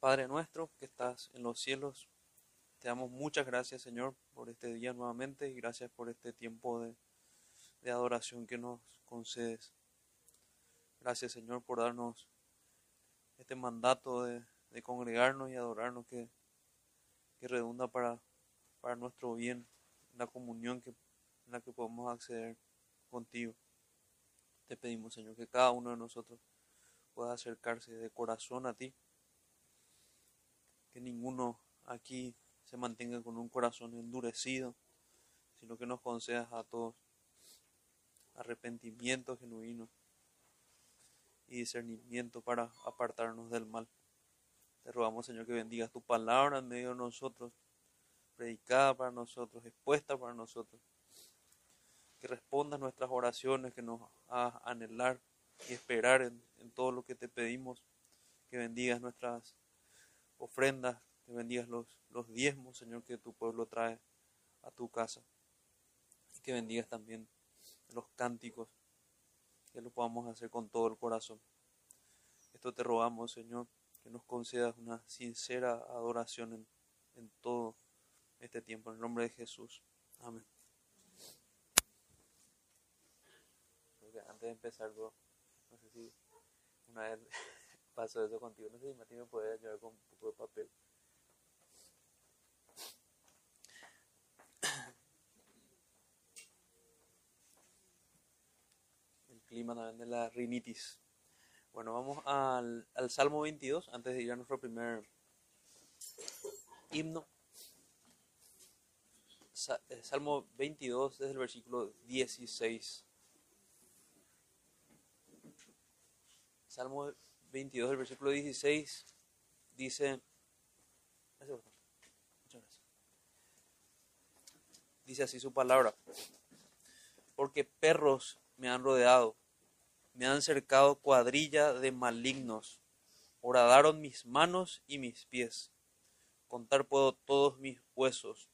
Padre nuestro que estás en los cielos, te damos muchas gracias, Señor, por este día nuevamente y gracias por este tiempo de, de adoración que nos concedes. Gracias, Señor, por darnos este mandato de, de congregarnos y adorarnos que, que redunda para, para nuestro bien, la comunión que, en la que podemos acceder contigo. Te pedimos, Señor, que cada uno de nosotros pueda acercarse de corazón a ti, que ninguno aquí se mantenga con un corazón endurecido, sino que nos concedas a todos arrepentimiento genuino y discernimiento para apartarnos del mal. Te rogamos, Señor, que bendigas tu palabra en medio de nosotros, predicada para nosotros, expuesta para nosotros, que responda a nuestras oraciones, que nos haga anhelar y esperar en, en todo lo que te pedimos, que bendigas nuestras ofrendas, que bendigas los, los diezmos, Señor, que tu pueblo trae a tu casa, y que bendigas también los cánticos, que lo podamos hacer con todo el corazón. Esto te rogamos, Señor, que nos concedas una sincera adoración en, en todo este tiempo. En el nombre de Jesús. Amén. Antes de empezar, no sé si una vez pasó eso contigo. No sé si Mati me puede ayudar con un poco de papel. El clima también de la rinitis. Bueno, vamos al, al Salmo 22 antes de ir a nuestro primer himno. Eh, Salmo 22 desde el versículo 16. Salmo 22 del versículo 16 dice. Dice así su palabra. Porque perros me han rodeado, me han cercado cuadrilla de malignos. Horadaron mis manos y mis pies. Contar puedo todos mis huesos.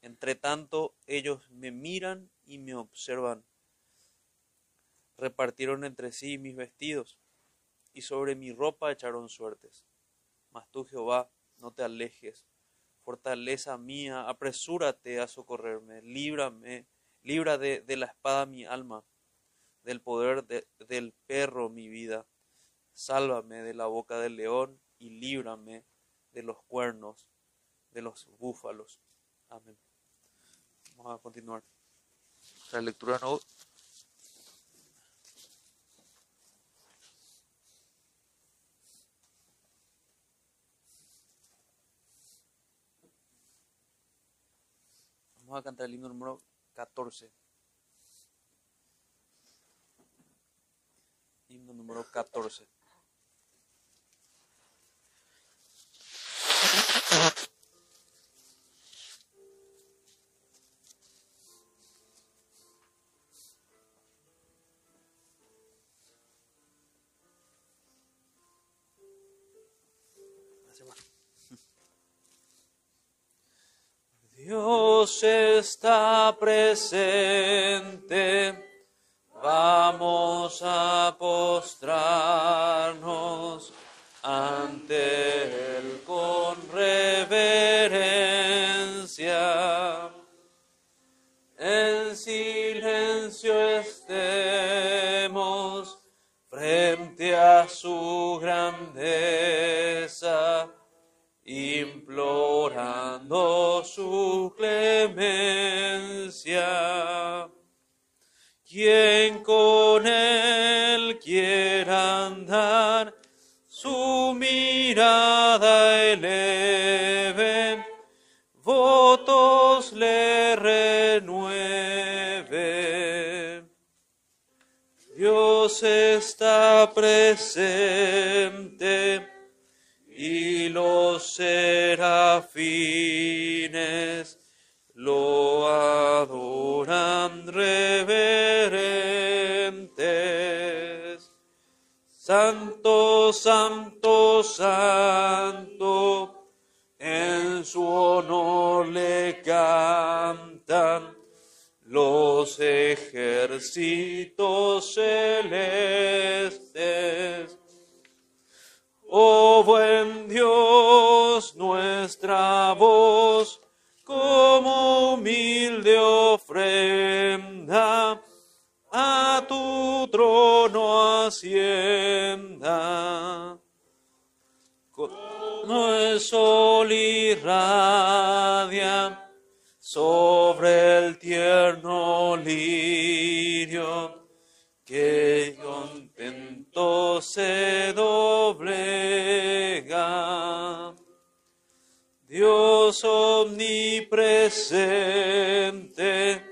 Entre tanto, ellos me miran y me observan. Repartieron entre sí mis vestidos, y sobre mi ropa echaron suertes. Mas tú, Jehová, no te alejes. Fortaleza mía, apresúrate a socorrerme. Líbrame, libra de, de la espada mi alma, del poder de- del perro mi vida. Sálvame de la boca del león y líbrame de los cuernos de los búfalos. Amén. Vamos a continuar. La lectura no. Vamos a cantar el himno número 14. Himno número 14. Dios está presente. Vamos a postrarnos ante Él con reverencia. En silencio estemos frente a su grandeza implorando su clemencia. Quien con él quiera andar, su mirada eleve, votos le renueve. Dios está presente serafines lo adoran reverentes. Santo, santo, santo, en su honor le cantan los ejércitos celestes. Oh buen Dios, nuestra voz como humilde ofrenda a tu trono hacienda. No el sol irradia sobre el tierno lirio que contento se doble Dios omnipresente,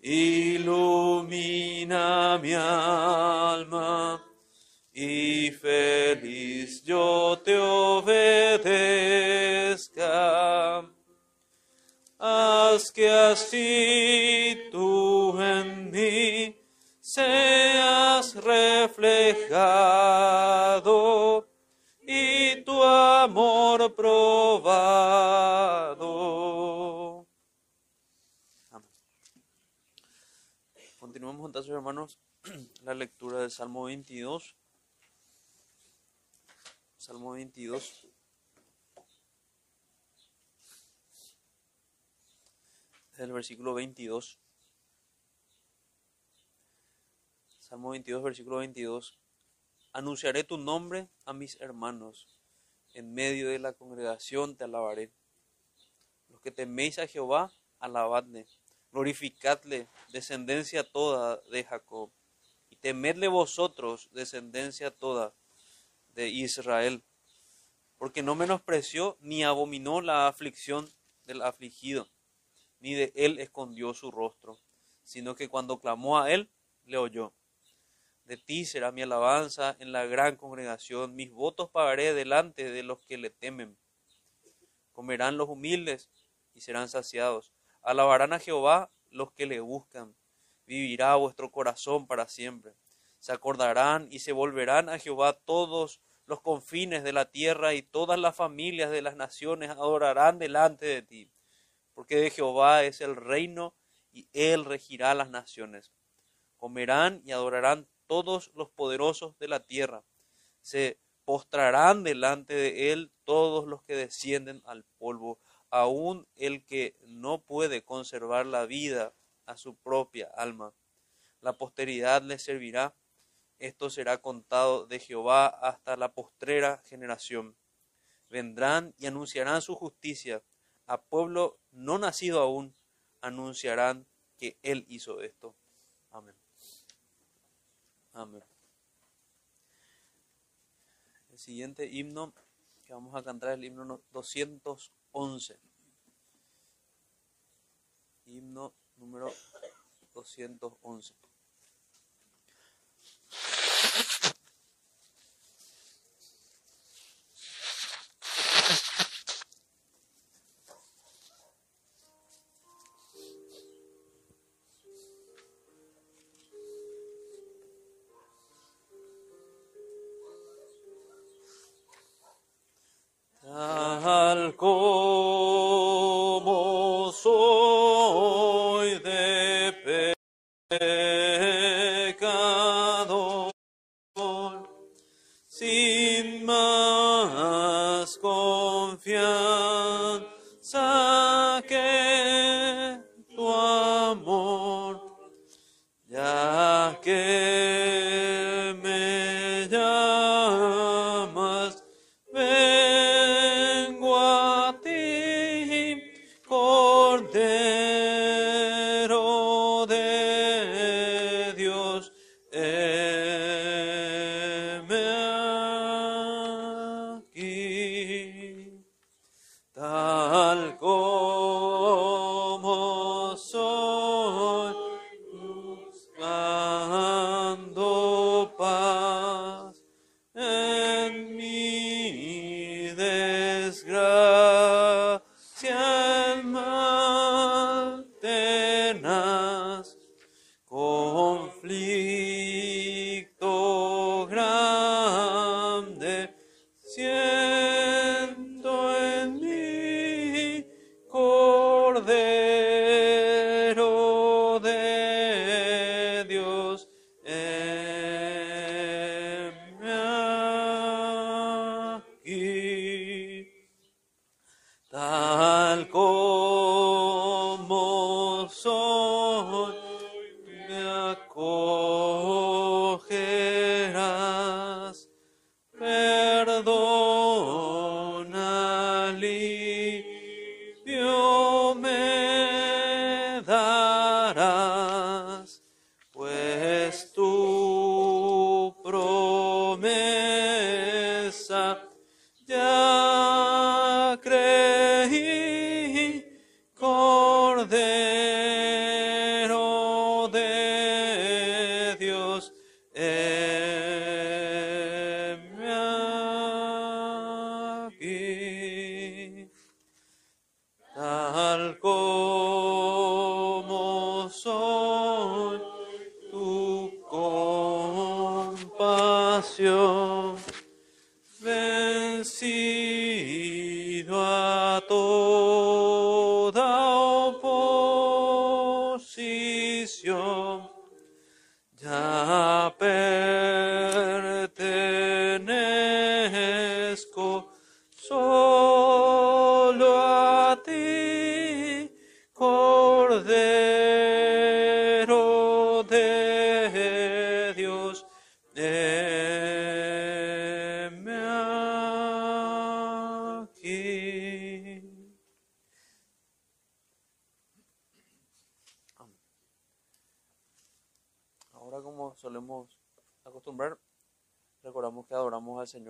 ilumina mi alma y feliz yo te obedezca. Haz que así tú en mí seas reflejado amor probado. Amén. Continuamos entonces, hermanos, la lectura del Salmo 22. Salmo 22. el versículo 22. Salmo 22, versículo 22. Anunciaré tu nombre a mis hermanos. En medio de la congregación te alabaré. Los que teméis a Jehová, alabadle. Glorificadle, descendencia toda de Jacob. Y temedle vosotros, descendencia toda de Israel. Porque no menospreció ni abominó la aflicción del afligido ni de él escondió su rostro, sino que cuando clamó a él, le oyó. De ti será mi alabanza en la gran congregación, mis votos pagaré delante de los que le temen. Comerán los humildes y serán saciados. Alabarán a Jehová los que le buscan. Vivirá vuestro corazón para siempre. Se acordarán y se volverán a Jehová todos los confines de la tierra y todas las familias de las naciones adorarán delante de ti porque de Jehová es el reino y él regirá las naciones. Comerán y adorarán todos los poderosos de la tierra. Se postrarán delante de él todos los que descienden al polvo, aun el que no puede conservar la vida a su propia alma. La posteridad le servirá. Esto será contado de Jehová hasta la postrera generación. Vendrán y anunciarán su justicia a pueblo no nacido aún anunciarán que Él hizo esto. Amén. Amén. El siguiente himno que vamos a cantar es el himno 211. Himno número 211.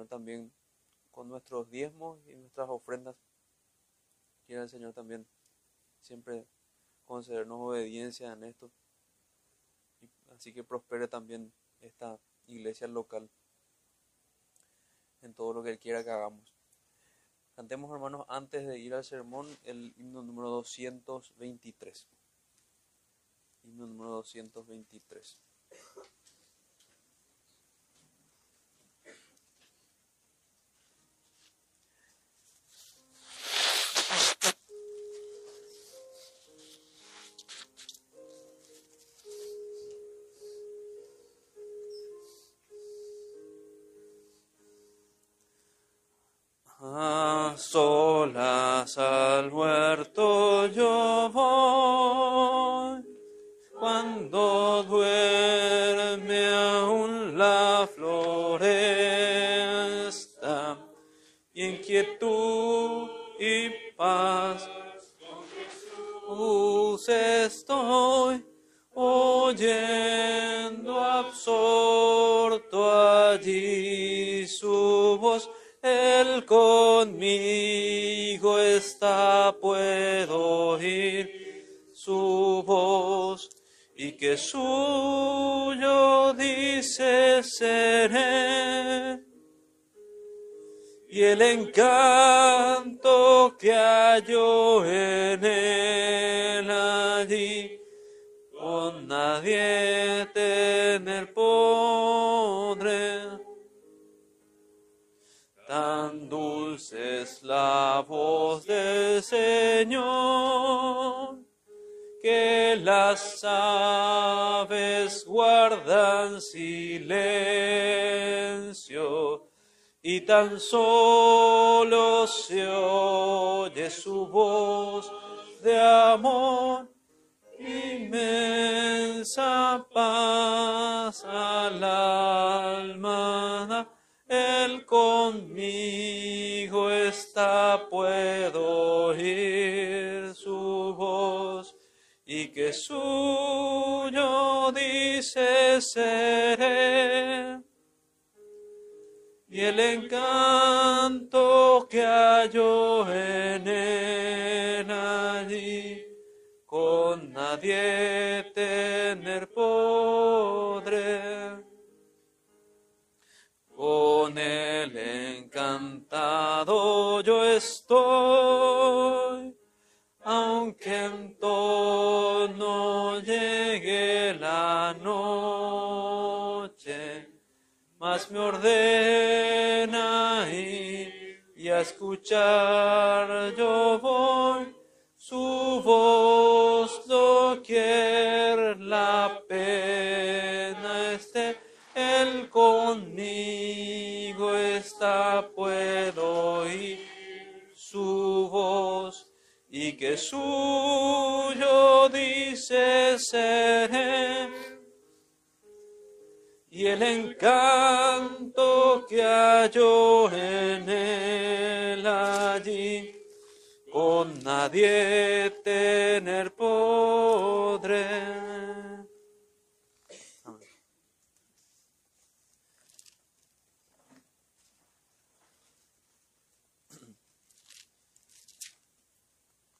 También con nuestros diezmos y nuestras ofrendas. Quiera el Señor también siempre concedernos obediencia en esto. Y así que prospere también esta iglesia local en todo lo que Él quiera que hagamos. Cantemos, hermanos, antes de ir al sermón, el himno número 223. Himno número 223. Suyo dice seré. Y el encanto que hallo en él allí, con nadie tener podré. Tan dulce es la voz del Señor, las aves guardan silencio, y tan solo se oye su voz de amor, inmensa paz al alma. Él conmigo está, puedo oír suyo dice seré. Y el encanto que hallo en él allí, con nadie tener podré con el encantado yo estoy, me ordena ir y a escuchar yo voy su voz doquier la pena esté él conmigo está, puedo oír su voz y que suyo dice seré y el encanto que halló en él allí, con nadie tener podré.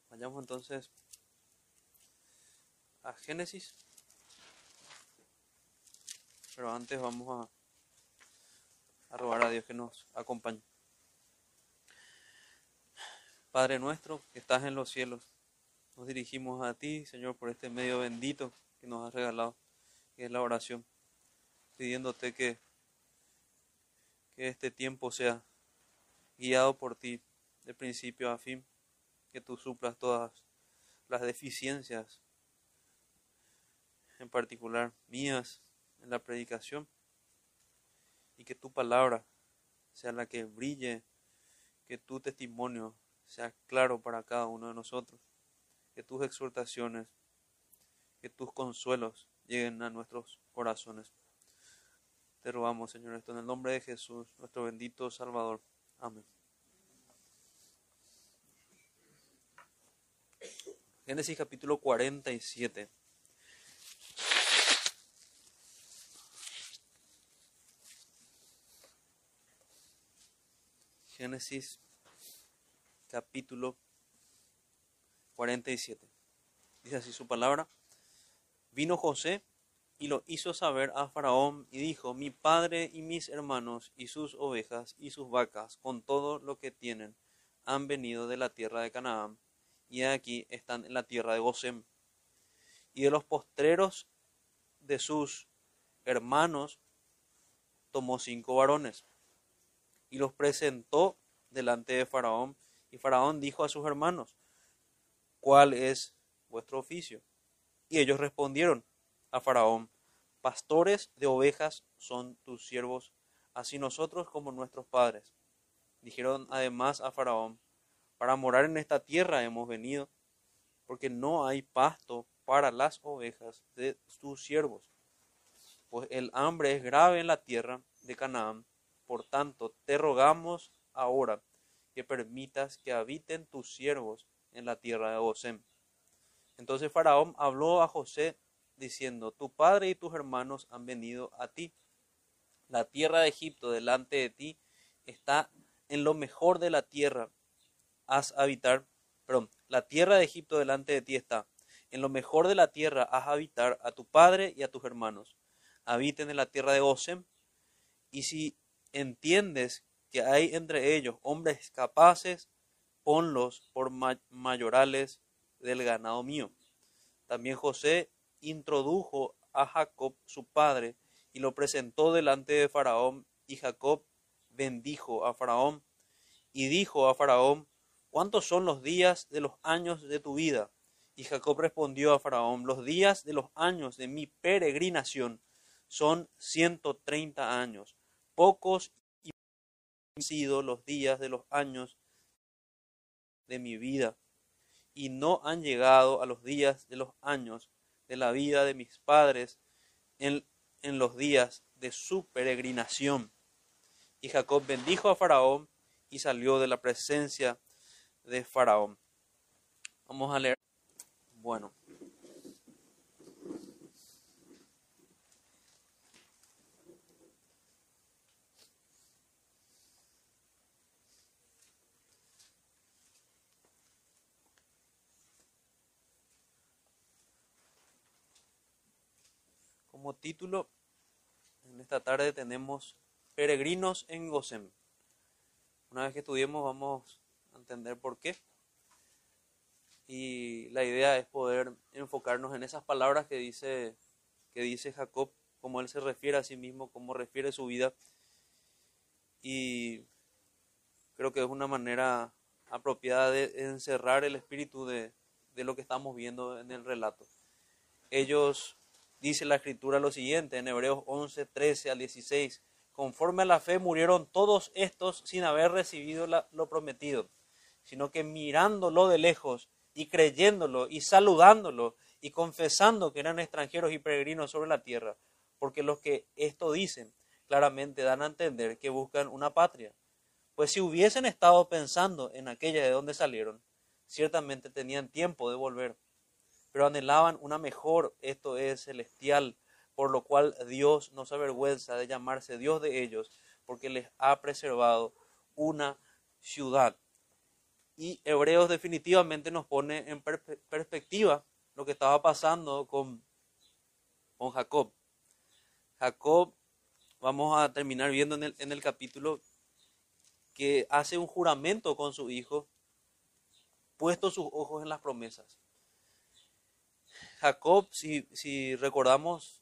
Vayamos entonces a Génesis pero antes vamos a, a rogar a Dios que nos acompañe. Padre nuestro que estás en los cielos, nos dirigimos a ti, Señor, por este medio bendito que nos has regalado, que es la oración, pidiéndote que, que este tiempo sea guiado por ti de principio a fin, que tú suplas todas las deficiencias, en particular mías, en la predicación, y que tu palabra sea la que brille, que tu testimonio sea claro para cada uno de nosotros, que tus exhortaciones, que tus consuelos lleguen a nuestros corazones. Te rogamos, Señor, esto en el nombre de Jesús, nuestro bendito Salvador. Amén. Génesis capítulo 47. Génesis capítulo 47. Dice así su palabra. Vino José y lo hizo saber a Faraón y dijo, mi padre y mis hermanos y sus ovejas y sus vacas con todo lo que tienen han venido de la tierra de Canaán y aquí están en la tierra de Gosem. Y de los postreros de sus hermanos tomó cinco varones y los presentó delante de Faraón. Y Faraón dijo a sus hermanos, ¿cuál es vuestro oficio? Y ellos respondieron a Faraón, pastores de ovejas son tus siervos, así nosotros como nuestros padres. Dijeron además a Faraón, para morar en esta tierra hemos venido, porque no hay pasto para las ovejas de tus siervos. Pues el hambre es grave en la tierra de Canaán. Por tanto, te rogamos ahora que permitas que habiten tus siervos en la tierra de Gosén. Entonces Faraón habló a José diciendo, tu padre y tus hermanos han venido a ti. La tierra de Egipto delante de ti está en lo mejor de la tierra haz habitar, perdón, la tierra de Egipto delante de ti está. En lo mejor de la tierra haz habitar a tu padre y a tus hermanos. Habiten en la tierra de Gosem. Y si entiendes que hay entre ellos hombres capaces, ponlos por mayorales del ganado mío. También José introdujo a Jacob su padre y lo presentó delante de Faraón y Jacob bendijo a Faraón y dijo a Faraón, ¿cuántos son los días de los años de tu vida? Y Jacob respondió a Faraón, los días de los años de mi peregrinación son ciento treinta años. Pocos y han sido los días de los años de mi vida, y no han llegado a los días de los años de la vida de mis padres en, en los días de su peregrinación. Y Jacob bendijo a Faraón y salió de la presencia de Faraón. Vamos a leer. Bueno. Como título, en esta tarde tenemos Peregrinos en Gosem. Una vez que estudiemos vamos entender por qué. Y la idea es poder enfocarnos en esas palabras que dice, que dice Jacob, como él se refiere a sí mismo, cómo refiere su vida. Y creo que es una manera apropiada de encerrar el espíritu de, de lo que estamos viendo en el relato. Ellos, dice la escritura lo siguiente, en Hebreos 11, 13 al 16, conforme a la fe murieron todos estos sin haber recibido lo prometido sino que mirándolo de lejos y creyéndolo y saludándolo y confesando que eran extranjeros y peregrinos sobre la tierra, porque los que esto dicen claramente dan a entender que buscan una patria. Pues si hubiesen estado pensando en aquella de donde salieron, ciertamente tenían tiempo de volver, pero anhelaban una mejor, esto es celestial, por lo cual Dios no se avergüenza de llamarse Dios de ellos, porque les ha preservado una ciudad. Y Hebreos definitivamente nos pone en perspectiva lo que estaba pasando con, con Jacob. Jacob, vamos a terminar viendo en el, en el capítulo que hace un juramento con su hijo, puesto sus ojos en las promesas. Jacob, si, si recordamos,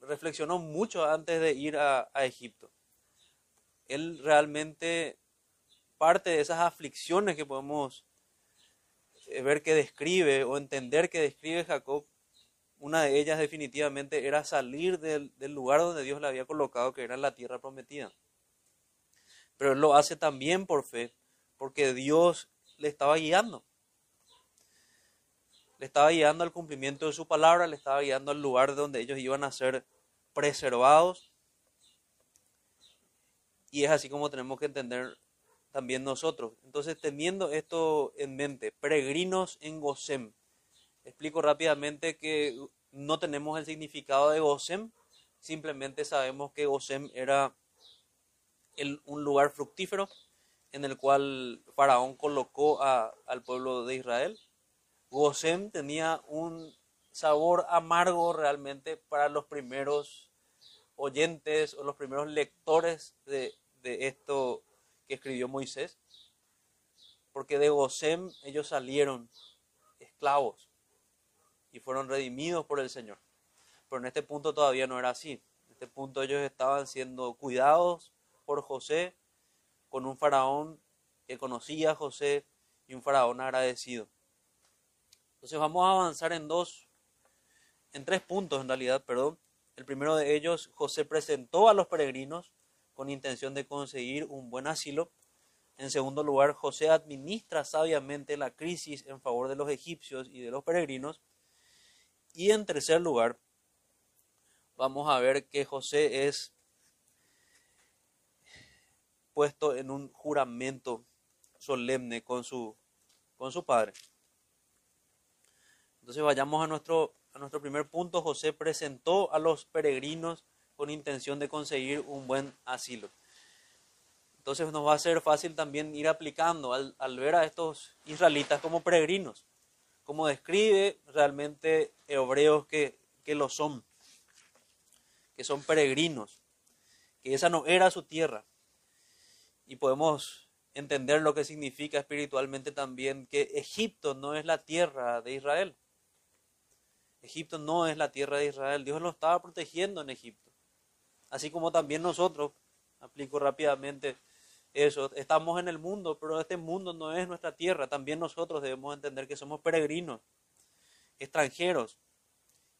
reflexionó mucho antes de ir a, a Egipto. Él realmente parte de esas aflicciones que podemos eh, ver que describe o entender que describe Jacob, una de ellas definitivamente era salir del, lugar donde Dios le había colocado, que era la tierra prometida. Pero él lo hace también por fe, porque Dios le estaba guiando. Le estaba guiando al cumplimiento de su palabra, le estaba guiando al lugar donde ellos iban a ser preservados. Y es así como tenemos que entender también nosotros. Entonces, teniendo esto en mente, peregrinos en Gosem. Explico rápidamente que no tenemos el significado de Gosem, simplemente sabemos que Gosem era un lugar fructífero en el cual Faraón colocó al pueblo de Israel. Gosem tenía un sabor amargo realmente para los primeros oyentes o los primeros lectores de, esto que escribió Moisés, porque de Gosem ellos salieron esclavos y fueron redimidos por el Señor. Pero en este punto todavía no era así. En este punto ellos estaban siendo cuidados por José con un faraón que conocía a José y un faraón agradecido. Entonces vamos a avanzar en dos, en tres puntos en realidad, perdón. El primero de ellos, José presentó a los peregrinos con intención de conseguir un buen asilo. En segundo lugar, José administra sabiamente la crisis en favor de los egipcios y de los peregrinos. Y en tercer lugar, vamos a ver que José es puesto en un juramento solemne con su, con su padre. Entonces vayamos a nuestro, a nuestro primer punto. José presentó a los peregrinos con intención de conseguir un buen asilo. Entonces nos va a ser fácil también ir aplicando al, ver a estos israelitas como peregrinos, como describe realmente hebreos que, que lo son, que son peregrinos, que esa no era su tierra. Y podemos entender lo que significa espiritualmente también que Egipto no es la tierra de Israel. Egipto no es la tierra de Israel. Dios lo estaba protegiendo en Egipto así como también nosotros, aplico rápidamente eso, estamos en el mundo, pero este mundo no es nuestra tierra, también nosotros debemos entender que somos peregrinos, extranjeros,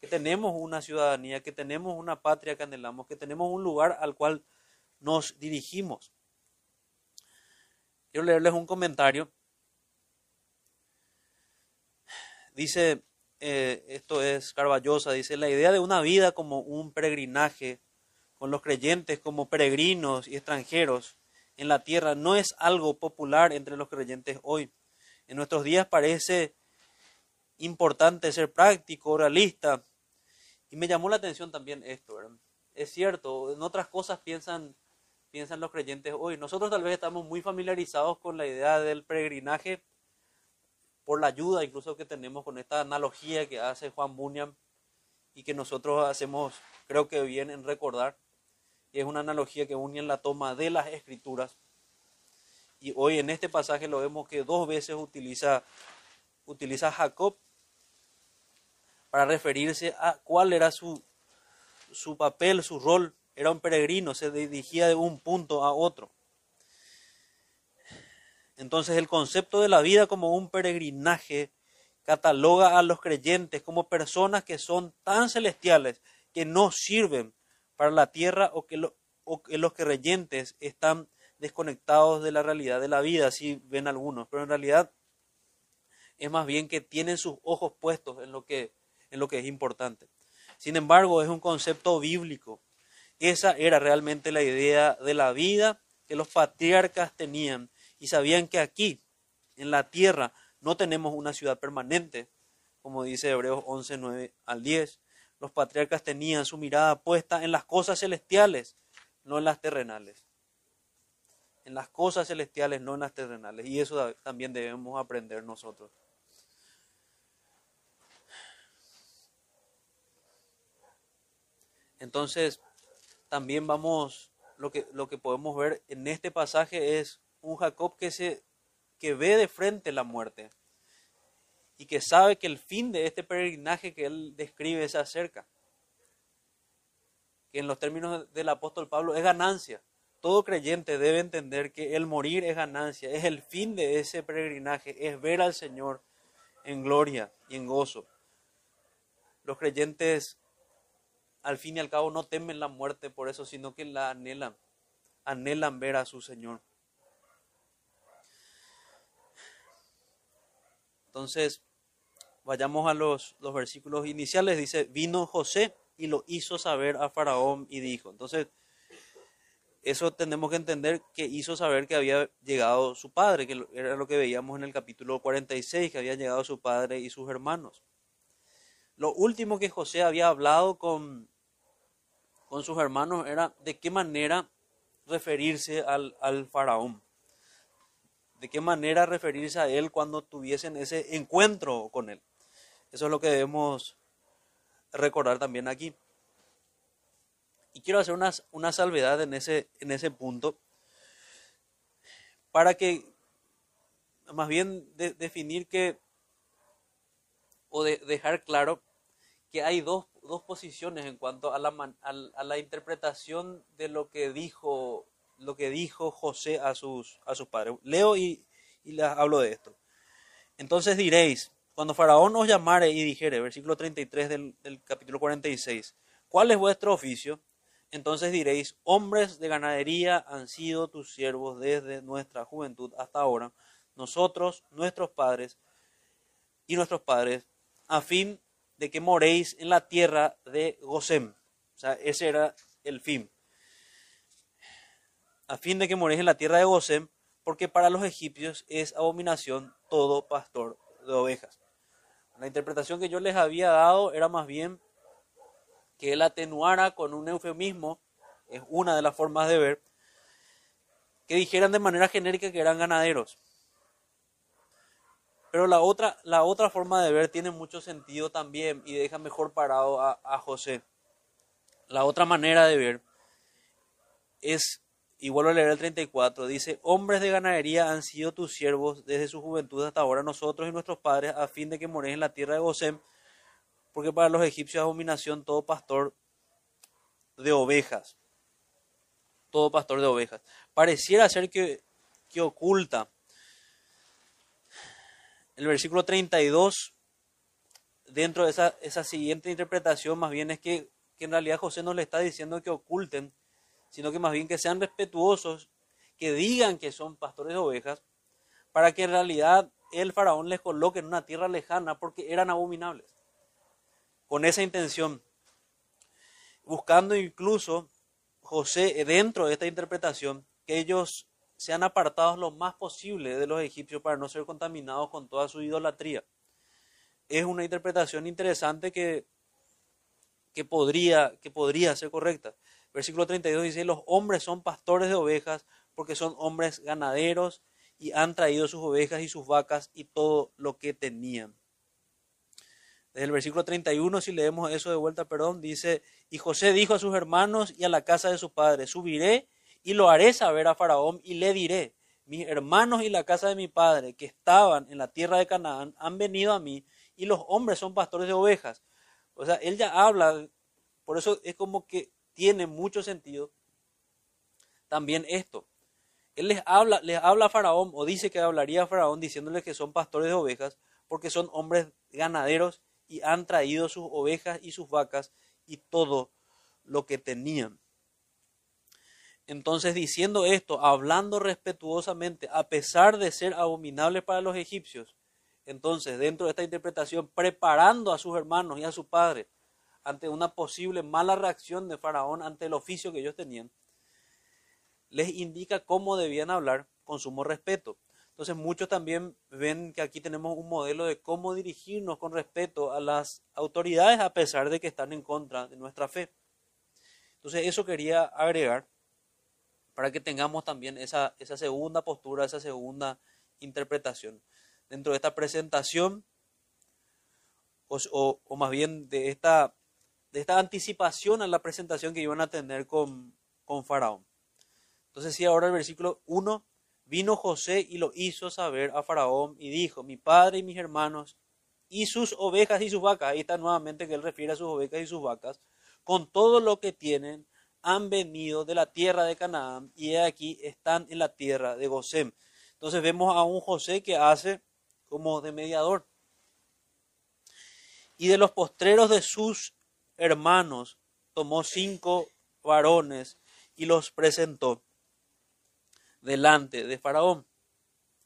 que tenemos una ciudadanía, que tenemos una patria que anhelamos, que tenemos un lugar al cual nos dirigimos. Quiero leerles un comentario. Dice, eh, esto es Carballosa, dice, la idea de una vida como un peregrinaje con los creyentes como peregrinos y extranjeros en la tierra no es algo popular entre los creyentes hoy. En nuestros días parece importante ser práctico, realista. Y me llamó la atención también esto. Es cierto, en otras cosas piensan, piensan los creyentes hoy. Nosotros tal vez estamos muy familiarizados con la idea del peregrinaje por la ayuda incluso que tenemos con esta analogía que hace Juan Bunyan y que nosotros hacemos, creo que bien en recordar es una analogía que une en la toma de las escrituras. Y hoy en este pasaje lo vemos que dos veces utiliza, utiliza Jacob para referirse a cuál era su, su papel, su rol. Era un peregrino, se dirigía de un punto a otro. Entonces el concepto de la vida como un peregrinaje cataloga a los creyentes como personas que son tan celestiales que no sirven para la tierra o que, los creyentes están desconectados de la realidad de la vida, así ven algunos, pero en realidad es más bien que tienen sus ojos puestos lo que, en lo que es importante. Sin embargo, es un concepto bíblico. Esa era realmente la idea de la vida que los patriarcas tenían y sabían que aquí, en la tierra, no tenemos una ciudad permanente, como dice Hebreos 11, 9 al 10, los patriarcas tenían su mirada puesta en las cosas celestiales, no en las terrenales. en las cosas celestiales, no en las terrenales. Y eso también debemos aprender nosotros. Entonces, también vamos, lo que, lo que podemos ver en este pasaje es un Jacob que, se, que ve de frente la muerte y que sabe que el fin de este peregrinaje que él describe se acerca. Que en los términos del apóstol Pablo es ganancia. Todo creyente debe entender que el morir es ganancia, es el fin de ese peregrinaje, es ver al Señor en gloria y en gozo. Los creyentes al fin y al cabo no temen la muerte por eso, sino que la anhelan, anhelan ver a su Señor. Entonces, vayamos a los, los versículos iniciales. Dice, vino José y lo hizo saber a Faraón y dijo. Entonces, eso tenemos que entender que hizo saber que había llegado su padre, que era lo que veíamos en el capítulo 46, que había llegado su padre y sus hermanos. Lo último que José había hablado con, con sus hermanos era de qué manera referirse al, al faraón. De qué manera referirse a él cuando tuviesen ese encuentro con él. Eso es lo que debemos recordar también aquí. Y quiero hacer una, salvedad en ese, en ese punto para que, más bien definir que, o de, dejar claro que hay dos dos posiciones en cuanto a la, a, la interpretación de lo que dijo, lo que dijo José a sus, a sus padres. Leo y, y les hablo de esto. Entonces diréis, cuando Faraón os llamare y dijere, versículo 33 del, del capítulo 46, ¿cuál es vuestro oficio? Entonces diréis, hombres de ganadería han sido tus siervos desde nuestra juventud hasta ahora, nosotros, nuestros padres y nuestros padres, a fin de que moréis en la tierra de Gosem. O sea, ese era el fin. A fin de que moréis en la tierra de Gosem, porque para los egipcios es abominación todo pastor de ovejas. La interpretación que yo les había dado era más bien que él atenuara con un eufemismo, es una de las formas de ver, que dijeran de manera genérica que eran ganaderos. Pero la otra, la otra forma de ver tiene mucho sentido también y deja mejor parado a, a José. La otra manera de ver es, y vuelvo a leer el 34, dice, hombres de ganadería han sido tus siervos desde su juventud hasta ahora, nosotros y nuestros padres, a fin de que moréis en la tierra de Gosem, porque para los egipcios es abominación todo pastor de ovejas. Todo pastor de ovejas. Pareciera ser que, que oculta el versículo 32, dentro de esa, esa siguiente interpretación, más bien es que, que en realidad José no le está diciendo que oculten, sino que más bien que sean respetuosos, que digan que son pastores de ovejas, para que en realidad el faraón les coloque en una tierra lejana porque eran abominables. Con esa intención, buscando incluso José dentro de esta interpretación, que ellos sean apartados lo más posible de los egipcios para no ser contaminados con toda su idolatría. Es una interpretación interesante que, que, podría, que podría ser correcta. Versículo 32 dice, los hombres son pastores de ovejas porque son hombres ganaderos y han traído sus ovejas y sus vacas y todo lo que tenían. Desde el versículo 31, si leemos eso de vuelta, perdón, dice, y José dijo a sus hermanos y a la casa de su padre, subiré y lo haré saber a Faraón y le diré, mis hermanos y la casa de mi padre que estaban en la tierra de Canaán han venido a mí y los hombres son pastores de ovejas. O sea, él ya habla, por eso es como que tiene mucho sentido también esto. Él les habla, les habla a Faraón o dice que hablaría a Faraón diciéndole que son pastores de ovejas porque son hombres ganaderos y han traído sus ovejas y sus vacas y todo lo que tenían. Entonces, diciendo esto, hablando respetuosamente, a pesar de ser abominable para los egipcios, entonces, dentro de esta interpretación, preparando a sus hermanos y a su padre ante una posible mala reacción de Faraón ante el oficio que ellos tenían, les indica cómo debían hablar con sumo respeto. Entonces, muchos también ven que aquí tenemos un modelo de cómo dirigirnos con respeto a las autoridades a pesar de que están en contra de nuestra fe. Entonces, eso quería agregar para que tengamos también esa, segunda postura, esa segunda interpretación. Dentro de esta presentación, o, o, más bien de esta, de esta anticipación a la presentación que iban a tener con, con Faraón. Entonces, si ahora el versículo 1, vino José y lo hizo saber a Faraón y dijo, mi padre y mis hermanos y sus ovejas y sus vacas, ahí está nuevamente que él refiere a sus ovejas y sus vacas, con todo lo que tienen, han venido de la tierra de Canaán y aquí están en la tierra de Gosén. Entonces vemos a un José que hace como de mediador. Y de los postreros de sus hermanos tomó cinco varones y los presentó delante de Faraón.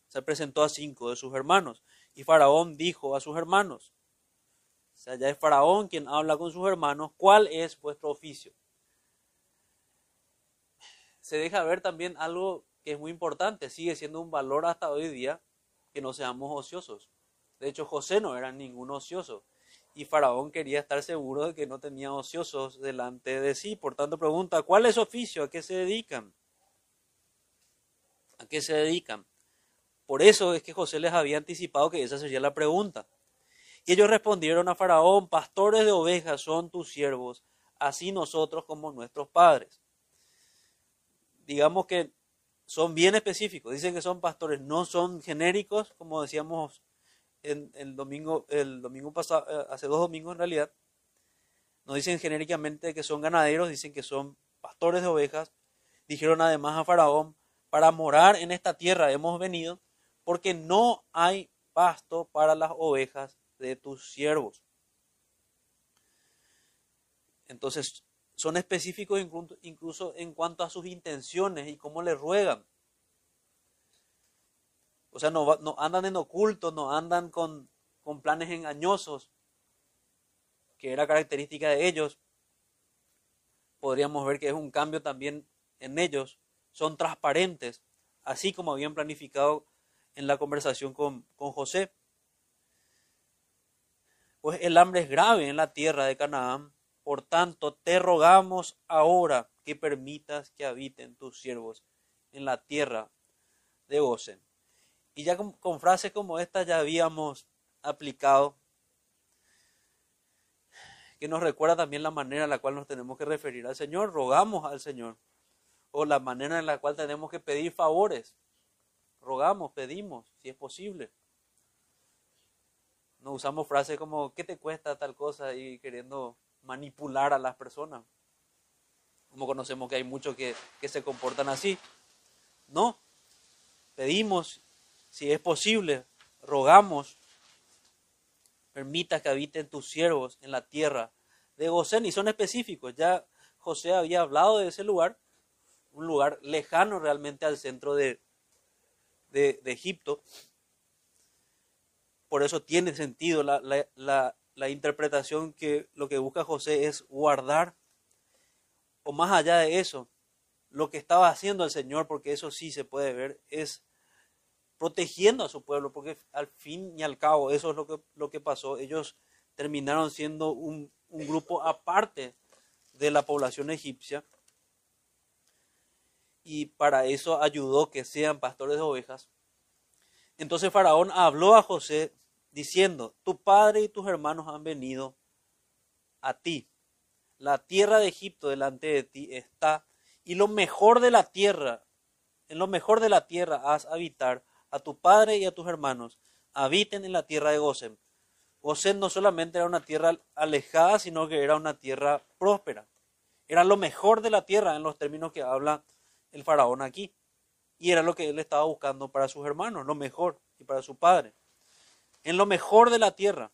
Se presentó a cinco de sus hermanos. Y Faraón dijo a sus hermanos, o sea, ya es Faraón quien habla con sus hermanos, ¿cuál es vuestro oficio? Se deja ver también algo que es muy importante, sigue siendo un valor hasta hoy día, que no seamos ociosos. De hecho, José no era ningún ocioso y Faraón quería estar seguro de que no tenía ociosos delante de sí. Por tanto, pregunta, ¿cuál es su oficio? ¿A qué se dedican? ¿A qué se dedican? Por eso es que José les había anticipado que esa sería la pregunta. Y ellos respondieron a Faraón, pastores de ovejas son tus siervos, así nosotros como nuestros padres. Digamos que son bien específicos, dicen que son pastores, no son genéricos, como decíamos el domingo, el domingo pasado, eh, hace dos domingos en realidad, no dicen genéricamente que son ganaderos, dicen que son pastores de ovejas. Dijeron además a Faraón, para morar en esta tierra hemos venido, porque no hay pasto para las ovejas de tus siervos. Entonces, son específicos incluso en cuanto a sus intenciones y cómo le ruegan. O sea, no, andan en oculto, no andan con, planes engañosos, que era característica de ellos. Podríamos ver que es un cambio también en ellos. Son transparentes, así como habían planificado en la conversación con, con José. Pues el hambre es grave en la tierra de Canaán. Por tanto, te rogamos ahora que permitas que habiten tus siervos en la tierra de Gosen. Y ya con, frases como esta ya habíamos aplicado, que nos recuerda también la manera en la cual nos tenemos que referir al Señor, rogamos al Señor, o la manera en la cual tenemos que pedir favores, rogamos, pedimos, si es posible. No usamos frases como, ¿qué te cuesta tal cosa? y queriendo manipular a las personas. Como conocemos que hay muchos que, que se comportan así. No, pedimos si es posible, rogamos, permita que habiten tus siervos en la tierra de Gosén. Y son específicos. Ya José había hablado de ese lugar, un lugar lejano realmente al centro de, de, Egipto. Por eso tiene sentido la, la, la interpretación que lo que busca José es guardar, o más allá de eso, lo que estaba haciendo el Señor, porque eso sí se puede ver, es protegiendo a su pueblo, porque al fin y al cabo eso es lo que, lo que pasó. Ellos terminaron siendo un, un grupo aparte de la población egipcia y para eso ayudó que sean pastores de ovejas. Entonces Faraón habló a José diciendo, tu padre y tus hermanos han venido a ti. La tierra de Egipto delante de ti está y lo mejor de la tierra, en lo mejor de la tierra has habitar a tu padre y a tus hermanos, habiten en la tierra de Gosén. Gosén no solamente era una tierra alejada, sino que era una tierra próspera. Era lo mejor de la tierra en los términos que habla el faraón aquí. Y era lo que él estaba buscando para sus hermanos, lo mejor, y para su padre. En lo mejor de la tierra.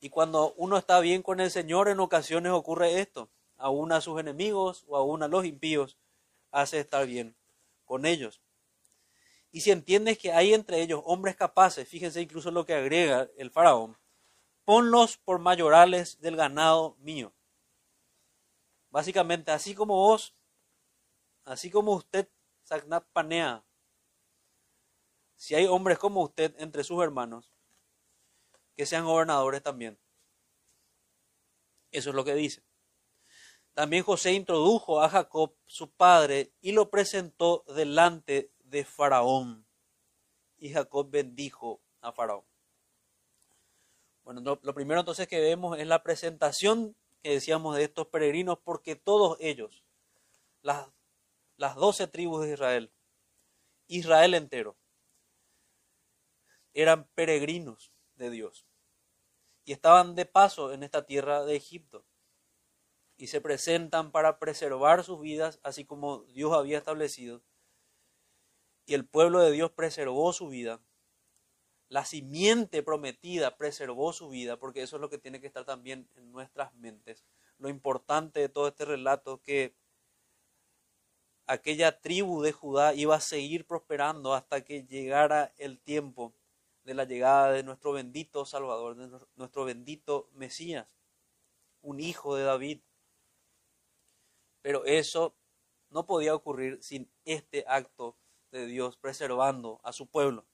Y cuando uno está bien con el Señor, en ocasiones ocurre esto. Aún a sus enemigos o aún a los impíos hace estar bien con ellos. Y si entiendes que hay entre ellos hombres capaces, fíjense incluso lo que agrega el faraón, ponlos por mayorales del ganado mío. Básicamente, así como vos, así como usted, Sagnat Panea, si hay hombres como usted entre sus hermanos, que sean gobernadores también. Eso es lo que dice. También José introdujo a Jacob, su padre, y lo presentó delante de Faraón. Y Jacob bendijo a Faraón. Bueno, lo, primero entonces que vemos es la presentación que decíamos de estos peregrinos, porque todos ellos, las, las doce tribus de Israel, Israel entero, eran peregrinos de Dios y estaban de paso en esta tierra de Egipto y se presentan para preservar sus vidas así como Dios había establecido. Y el pueblo de Dios preservó su vida. La simiente prometida preservó su vida, porque eso es lo que tiene que estar también en nuestras mentes. Lo importante de todo este relato que aquella tribu de Judá iba a seguir prosperando hasta que llegara el tiempo de la llegada de nuestro bendito Salvador, de nuestro bendito Mesías, un hijo de David. Pero eso no podía ocurrir sin este acto de Dios preservando a su pueblo.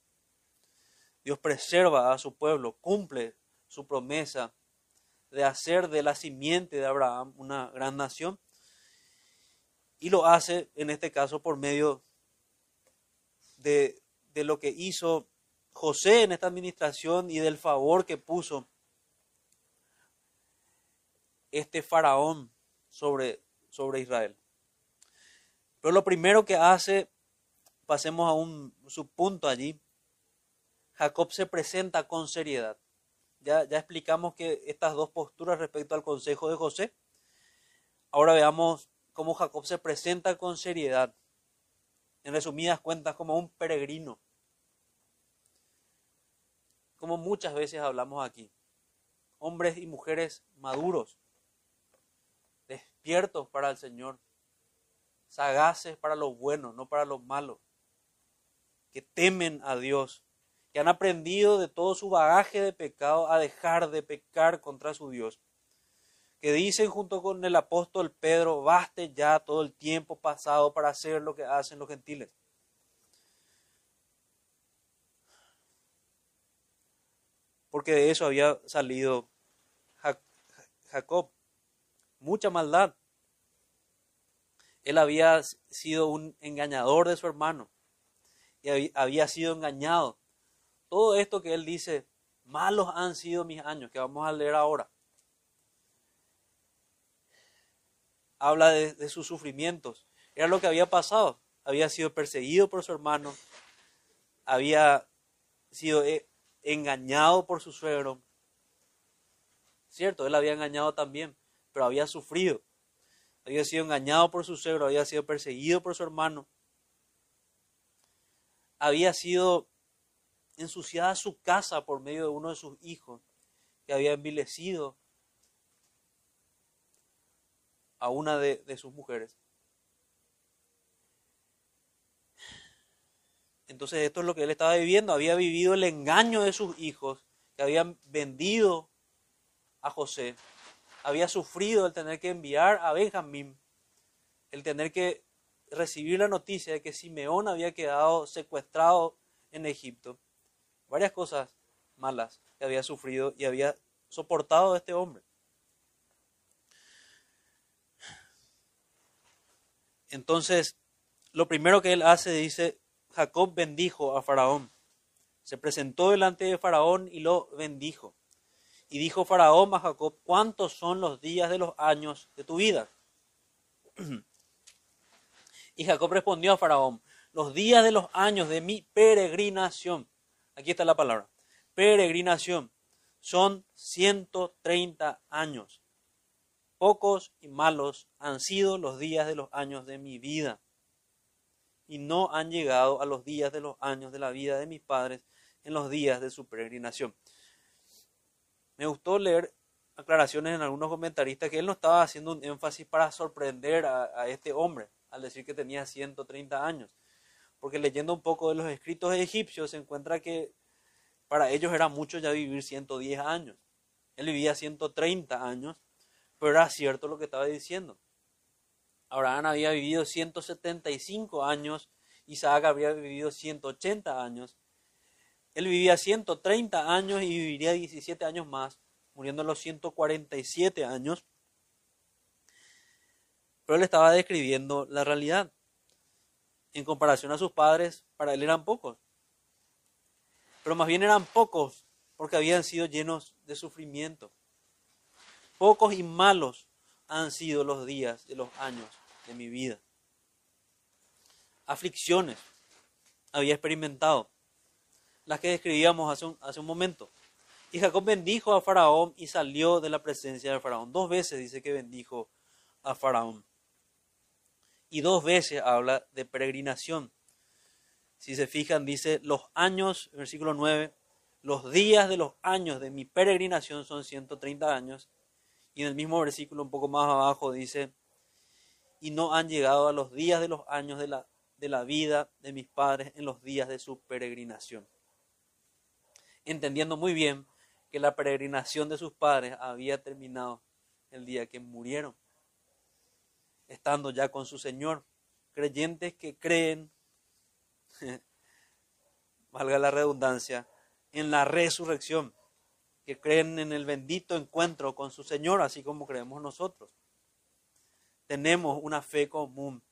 Dios preserva a su pueblo, cumple su promesa de hacer de la simiente de Abraham una gran nación y lo hace en este caso por medio de, de lo que hizo José en esta administración y del favor que puso este faraón sobre, sobre Israel. Pero lo primero que hace, pasemos a un subpunto allí, Jacob se presenta con seriedad. Ya, ya explicamos que estas dos posturas respecto al consejo de José. Ahora veamos cómo Jacob se presenta con seriedad. En resumidas cuentas, como un peregrino como muchas veces hablamos aquí. Hombres y mujeres maduros, despiertos para el Señor, sagaces para lo bueno, no para lo malo, que temen a Dios, que han aprendido de todo su bagaje de pecado a dejar de pecar contra su Dios, que dicen junto con el apóstol Pedro, baste ya todo el tiempo pasado para hacer lo que hacen los gentiles. porque de eso había salido Jacob. Mucha maldad. Él había sido un engañador de su hermano había sido engañado. Todo esto que él dice, malos han sido mis años, que vamos a leer ahora. Habla de, de sus sufrimientos. Era lo que había pasado. Había sido perseguido por su hermano, había sido eh, engañado por su suegro. Cierto, él había engañado también, pero había sufrido. Había sido engañado por su suegro, había sido perseguido por su hermano. Había sido ensuciada su casa por medio de uno de sus hijos, que había envilecido a una de, de sus mujeres. Entonces esto es lo que él estaba viviendo. Había vivido el engaño de sus hijos, que habían vendido a José. Había sufrido el tener que enviar a Benjamín, el tener que recibir la noticia de que Simeón había quedado secuestrado en Egipto. Varias cosas malas que había sufrido y había soportado este hombre. Entonces, lo primero que él hace, dice, Jacob bendijo a Faraón. Se presentó delante de Faraón y lo bendijo. Y dijo Faraón a Jacob, ¿cuántos son los días de los años de tu vida? Y Jacob respondió a Faraón, los días de los años de mi peregrinación. Aquí está la palabra. Peregrinación. Son 130 años. Pocos y malos han sido los días de los años de mi vida y no han llegado a los días de los años de la vida de mis padres en los días de su peregrinación. Me gustó leer aclaraciones en algunos comentaristas que él no estaba haciendo un énfasis para sorprender a, este hombre al decir que tenía 130 años, porque leyendo un poco de los escritos egipcios se encuentra que para ellos era mucho ya vivir 110 años. Él vivía 130 años, pero era cierto lo que estaba diciendo. Abraham había vivido 175 años, Isaac había vivido 180 años. Él vivía 130 años y viviría 17 años más, muriendo a los 147 años. Pero él estaba describiendo la realidad. En comparación a sus padres, para él eran pocos. Pero más bien eran pocos porque habían sido llenos de sufrimiento. Pocos y malos han sido los días de los años de mi vida. Aflicciones había experimentado, las que describíamos hace un, hace un momento. Y Jacob bendijo a Faraón y salió de la presencia de Faraón. Dos veces dice que bendijo a Faraón. Y dos veces habla de peregrinación. Si se fijan, dice los años, versículo 9, los días de los años de mi peregrinación son 130 años. Y en el mismo versículo, un poco más abajo, dice, y no han llegado a los días de los años de la, de la vida de mis padres en los días de su peregrinación. Entendiendo muy bien que la peregrinación de sus padres había terminado el día que murieron, estando ya con su Señor, creyentes que creen, valga la redundancia, en la resurrección, que creen en el bendito encuentro con su Señor, así como creemos nosotros. Tenemos una fe común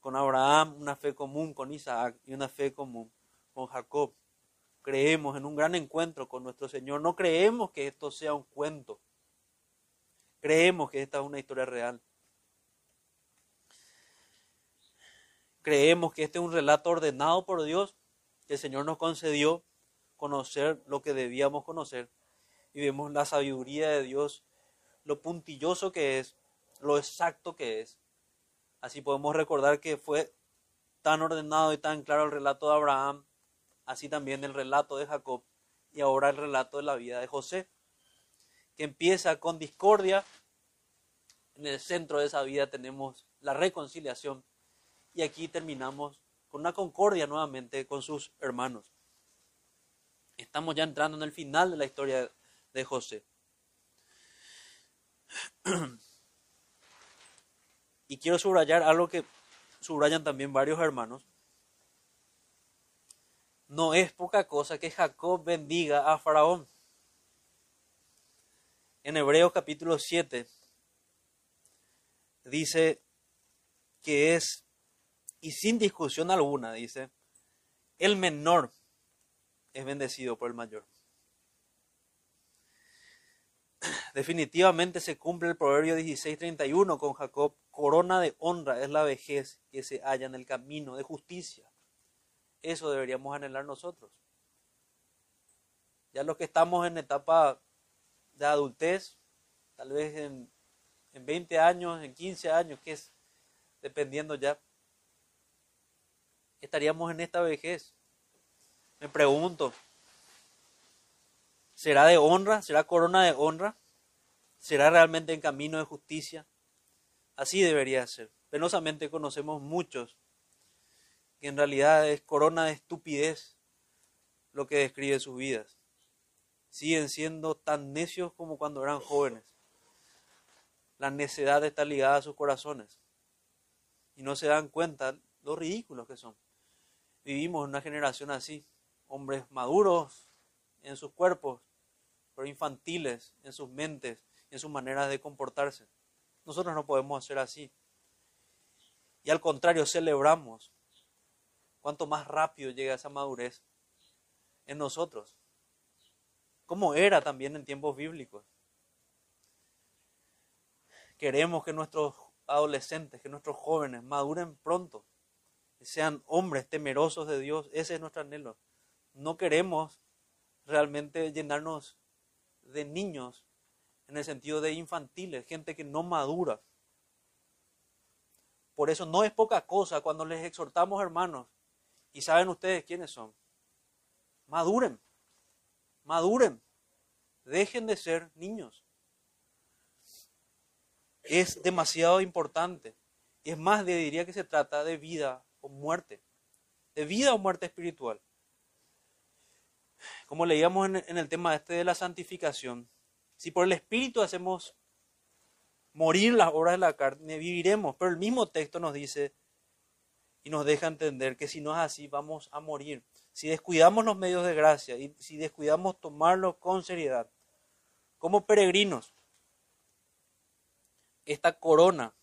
con Abraham, una fe común con Isaac y una fe común con Jacob creemos en un gran encuentro con nuestro Señor. No creemos que esto sea un cuento. Creemos que esta es una historia real. Creemos que este es un relato ordenado por Dios, que el Señor nos concedió conocer lo que debíamos conocer. Y vemos la sabiduría de Dios, lo puntilloso que es, lo exacto que es. Así podemos recordar que fue tan ordenado y tan claro el relato de Abraham, así también el relato de Jacob y ahora el relato de la vida de José, que empieza con discordia. En el centro de esa vida tenemos la reconciliación y aquí terminamos con una concordia nuevamente con sus hermanos. Estamos ya entrando en el final de la historia de José. Y quiero subrayar algo que subrayan también varios hermanos, no es poca cosa que Jacob bendiga a Faraón. En Hebreos capítulo 7 dice que es, y sin discusión alguna, dice, el menor es bendecido por el mayor. Definitivamente se cumple el proverbio 16:31 con Jacob, corona de honra es la vejez que se halla en el camino de justicia. Eso deberíamos anhelar nosotros. Ya los que estamos en etapa de adultez, tal vez en, en 20 años, en 15 años, que es dependiendo ya, estaríamos en esta vejez. Me pregunto, ¿será de honra? ¿Será corona de honra? ¿Será realmente en camino de justicia? Así debería ser. Penosamente conocemos muchos que en realidad es corona de estupidez lo que describe sus vidas. Siguen siendo tan necios como cuando eran jóvenes. La necedad está ligada a sus corazones. Y no se dan cuenta lo ridículos que son. Vivimos una generación así. Hombres maduros en sus cuerpos, pero infantiles en sus mentes en sus maneras de comportarse. Nosotros no podemos hacer así. Y al contrario, celebramos cuanto más rápido llega esa madurez en nosotros. Como era también en tiempos bíblicos. Queremos que nuestros adolescentes, que nuestros jóvenes maduren pronto, sean hombres temerosos de Dios. Ese es nuestro anhelo. No queremos realmente llenarnos de niños en el sentido de infantiles, gente que no madura. Por eso no es poca cosa cuando les exhortamos, hermanos, ¿Y saben ustedes quiénes son? Maduren, maduren, dejen de ser niños. Es demasiado importante. Es más, diría que se trata de vida o muerte, de vida o muerte espiritual. Como leíamos en el tema este de la santificación, si por el Espíritu hacemos morir las obras de la carne, viviremos. Pero el mismo texto nos dice, y nos deja entender que si no es así vamos a morir. Si descuidamos los medios de gracia y si descuidamos tomarlos con seriedad, como peregrinos, esta corona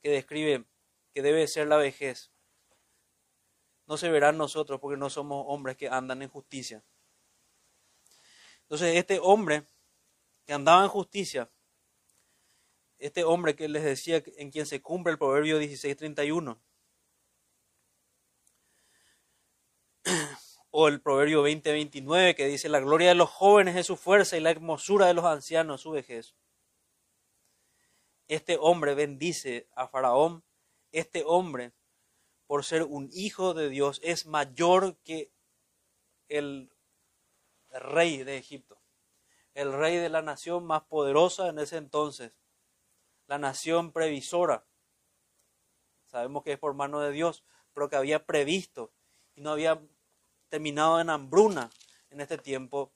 que describe que debe ser la vejez, no se verá en nosotros porque no somos hombres que andan en justicia. Entonces, este hombre que andaba en justicia, este hombre que les decía en quien se cumple el proverbio 16:31, o el proverbio 20:29 que dice, la gloria de los jóvenes es su fuerza y la hermosura de los ancianos su vejez. Este hombre bendice a Faraón, este hombre, por ser un hijo de Dios, es mayor que el rey de Egipto, el rey de la nación más poderosa en ese entonces, la nación previsora. Sabemos que es por mano de Dios, pero que había previsto y no había terminado en hambruna en este tiempo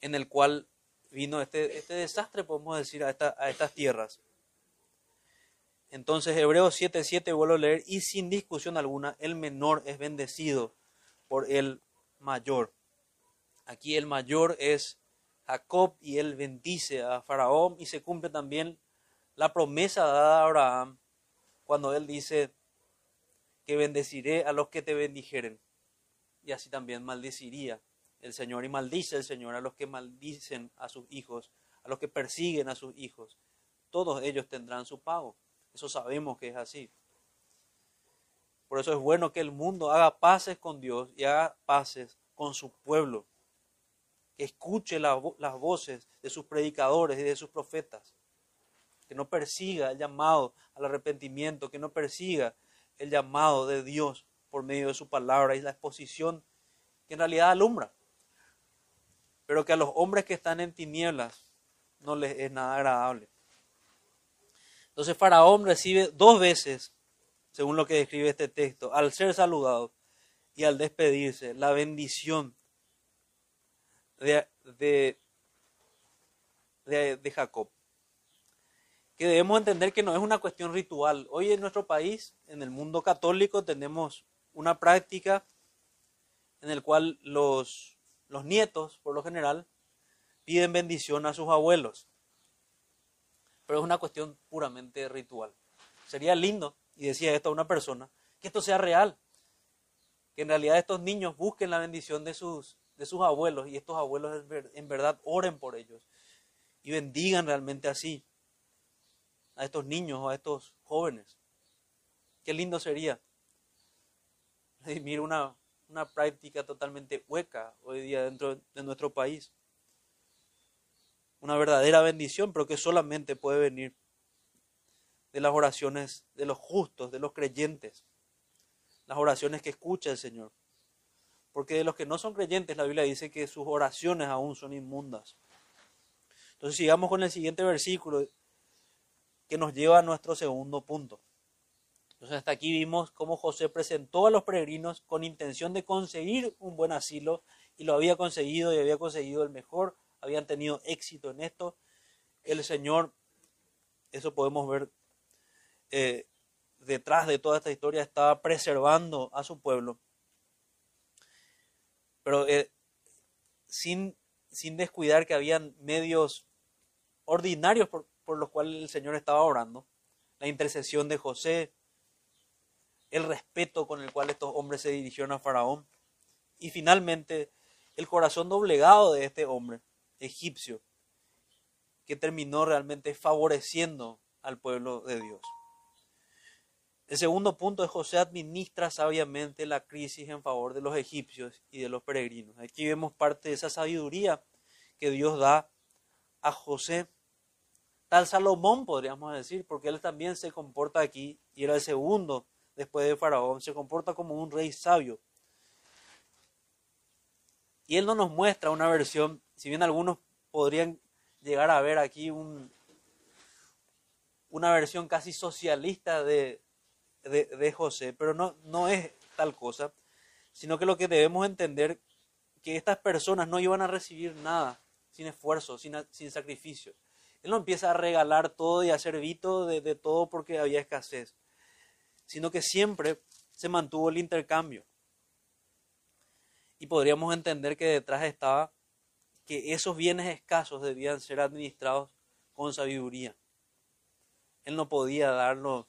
en el cual vino este, este desastre, podemos decir, a, a estas tierras. Entonces, Hebreos 7:7 vuelvo a leer, y sin discusión alguna, el menor es bendecido por el mayor. Aquí el mayor es Jacob y él bendice a Faraón y se cumple también la promesa dada a Abraham cuando él dice que bendeciré a los que te bendijeren. Y así también maldeciría el Señor y maldice el Señor a los que maldicen a sus hijos, a los que persiguen a sus hijos. Todos ellos tendrán su pago. Eso sabemos que es así. Por eso es bueno que el mundo haga paces con Dios y haga paces con su pueblo que escuche las voces de sus predicadores y de sus profetas, que no persiga el llamado al arrepentimiento, que no persiga el llamado de Dios por medio de su palabra y la exposición que en realidad alumbra, pero que a los hombres que están en tinieblas no les es nada agradable. Entonces Faraón recibe dos veces, según lo que describe este texto, al ser saludado y al despedirse, la bendición de, de, de, Jacob. Que debemos entender que no es una cuestión ritual. Hoy en nuestro país, en el mundo católico, tenemos una práctica en el cual los, los nietos, por lo general, piden bendición a sus abuelos. Pero es una cuestión puramente ritual. Sería lindo, y decía esto a una persona, que esto sea real. Que en realidad estos niños busquen la bendición de sus, de sus abuelos y estos abuelos en verdad oren por ellos y bendigan realmente así a estos niños o a estos jóvenes. Qué lindo sería redimir una, una práctica totalmente hueca hoy día dentro de nuestro país. Una verdadera bendición, pero que solamente puede venir de las oraciones de los justos, de los creyentes, las oraciones que escucha el Señor. Porque de los que no son creyentes, la Biblia dice que sus oraciones aún son inmundas. Entonces sigamos con el siguiente versículo que nos lleva a nuestro segundo punto. Entonces hasta aquí vimos cómo José presentó a los peregrinos con intención de conseguir un buen asilo y lo había conseguido y había conseguido el mejor, habían tenido éxito en esto. El Señor, eso podemos ver eh, detrás de toda esta historia, estaba preservando a su pueblo. Pero eh, sin, sin descuidar que habían medios ordinarios por, por los cuales el Señor estaba orando, la intercesión de José, el respeto con el cual estos hombres se dirigieron a Faraón. Y finalmente el corazón doblegado de este hombre egipcio que terminó realmente favoreciendo al pueblo de Dios. El segundo punto es José administra sabiamente la crisis en favor de los egipcios y de los peregrinos. Aquí vemos parte de esa sabiduría que Dios da a José. Tal Salomón podríamos decir, porque él también se comporta aquí, y era el segundo después de Faraón, se comporta como un rey sabio. Y él no nos muestra una versión, si bien algunos podrían llegar a ver aquí un, una versión casi socialista de, de, José, pero no, no es tal cosa, sino que lo que debemos entender que estas personas no iban a recibir nada sin esfuerzo, sin, sin sacrificio. Él no empieza a regalar todo y a hacer vito de, de todo porque había escasez, sino que siempre se mantuvo el intercambio. Y podríamos entender que detrás estaba que esos bienes escasos debían ser administrados con sabiduría. Él no podía darlo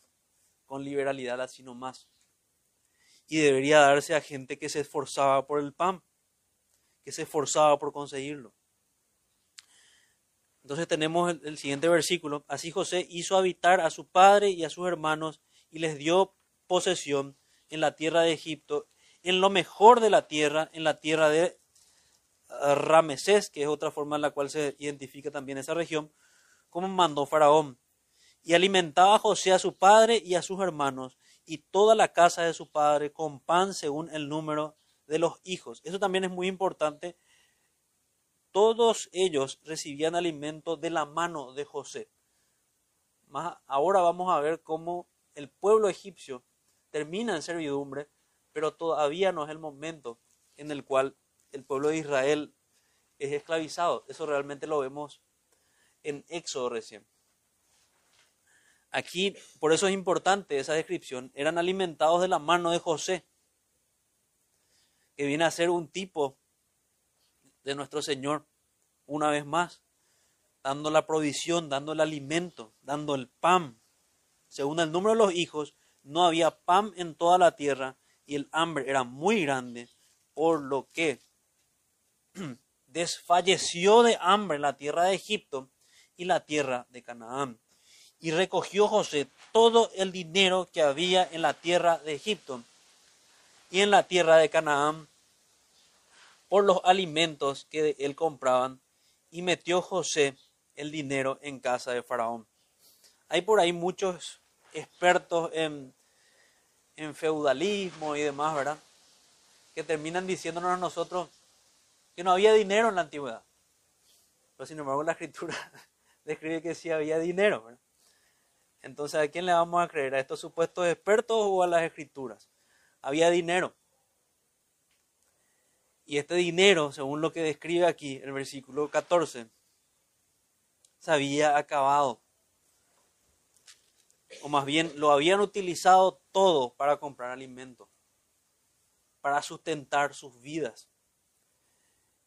con liberalidad así nomás. Y debería darse a gente que se esforzaba por el pan, que se esforzaba por conseguirlo. Entonces tenemos el, siguiente versículo. Así José hizo habitar a su padre y a sus hermanos y les dio posesión en la tierra de Egipto, en lo mejor de la tierra, en la tierra de Ramesés, que es otra forma en la cual se identifica también esa región, como mandó Faraón. Y alimentaba a José a su padre y a sus hermanos y toda la casa de su padre con pan según el número de los hijos. Eso también es muy importante. Todos ellos recibían alimento de la mano de José. Más ahora vamos a ver cómo el pueblo egipcio termina en servidumbre, pero todavía no es el momento en el cual el pueblo de Israel es esclavizado. Eso realmente lo vemos en Éxodo recién. Aquí, por eso es importante esa descripción, eran alimentados de la mano de José, que viene a ser un tipo de nuestro Señor, una vez más, dando la provisión, dando el alimento, dando el pan. Según el número de los hijos, no había pan en toda la tierra y el hambre era muy grande, por lo que desfalleció de hambre la tierra de Egipto y la tierra de Canaán. Y recogió José todo el dinero que había en la tierra de Egipto y en la tierra de Canaán por los alimentos que él compraban, y metió José el dinero en casa de Faraón. Hay por ahí muchos expertos en, en feudalismo y demás, ¿verdad? Que terminan diciéndonos a nosotros, que no había dinero en la antigüedad. Pero sin embargo la escritura describe que sí había dinero. Entonces, ¿a quién le vamos a creer? ¿A estos supuestos expertos o a las escrituras? Había dinero. Y este dinero, según lo que describe aquí el versículo 14, se había acabado. O más bien, lo habían utilizado todo para comprar alimento, para sustentar sus vidas.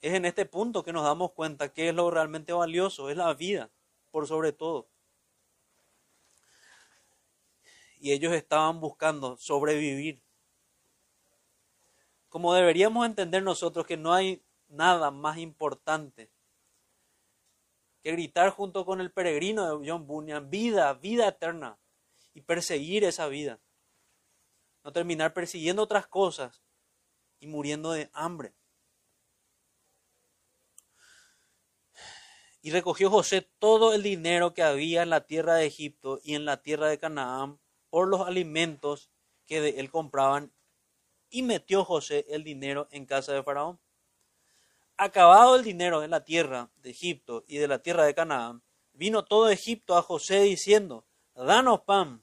Es en este punto que nos damos cuenta que es lo realmente valioso, es la vida, por sobre todo. Y ellos estaban buscando sobrevivir. Como deberíamos entender nosotros que no hay nada más importante que gritar junto con el peregrino de John Bunyan, vida, vida eterna, y perseguir esa vida. No terminar persiguiendo otras cosas y muriendo de hambre. Y recogió José todo el dinero que había en la tierra de Egipto y en la tierra de Canaán por los alimentos que de él compraban, y metió José el dinero en casa de Faraón. Acabado el dinero en la tierra de Egipto y de la tierra de Canaán, vino todo Egipto a José diciendo, Danos pan,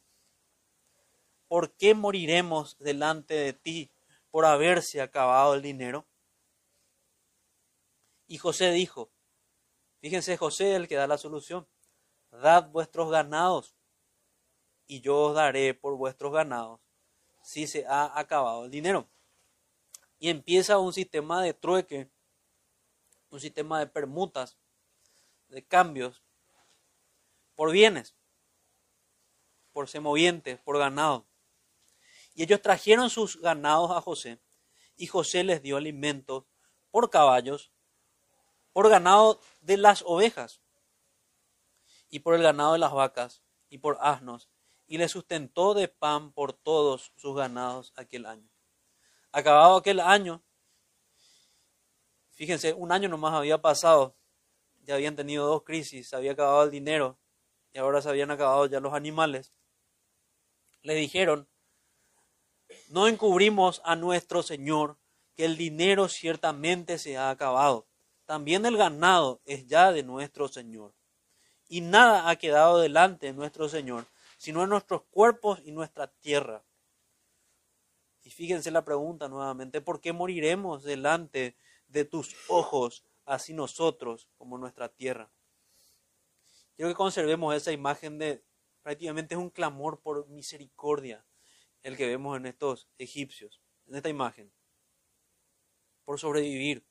¿por qué moriremos delante de ti por haberse acabado el dinero? Y José dijo, Fíjense, José el que da la solución. Dad vuestros ganados y yo os daré por vuestros ganados si se ha acabado el dinero. Y empieza un sistema de trueque, un sistema de permutas, de cambios por bienes, por semovientes, por ganado. Y ellos trajeron sus ganados a José, y José les dio alimentos por caballos, por ganado de las ovejas y por el ganado de las vacas y por asnos, y le sustentó de pan por todos sus ganados aquel año. Acabado aquel año, fíjense, un año nomás había pasado, ya habían tenido dos crisis, se había acabado el dinero y ahora se habían acabado ya los animales. Le dijeron, no encubrimos a nuestro Señor que el dinero ciertamente se ha acabado también el ganado es ya de nuestro Señor. Y nada ha quedado delante de nuestro Señor, sino en nuestros cuerpos y nuestra tierra. Y fíjense la pregunta nuevamente, ¿por qué moriremos delante de tus ojos, así nosotros como nuestra tierra? Quiero que conservemos esa imagen de prácticamente es un clamor por misericordia el que vemos en estos egipcios, en esta imagen, por sobrevivir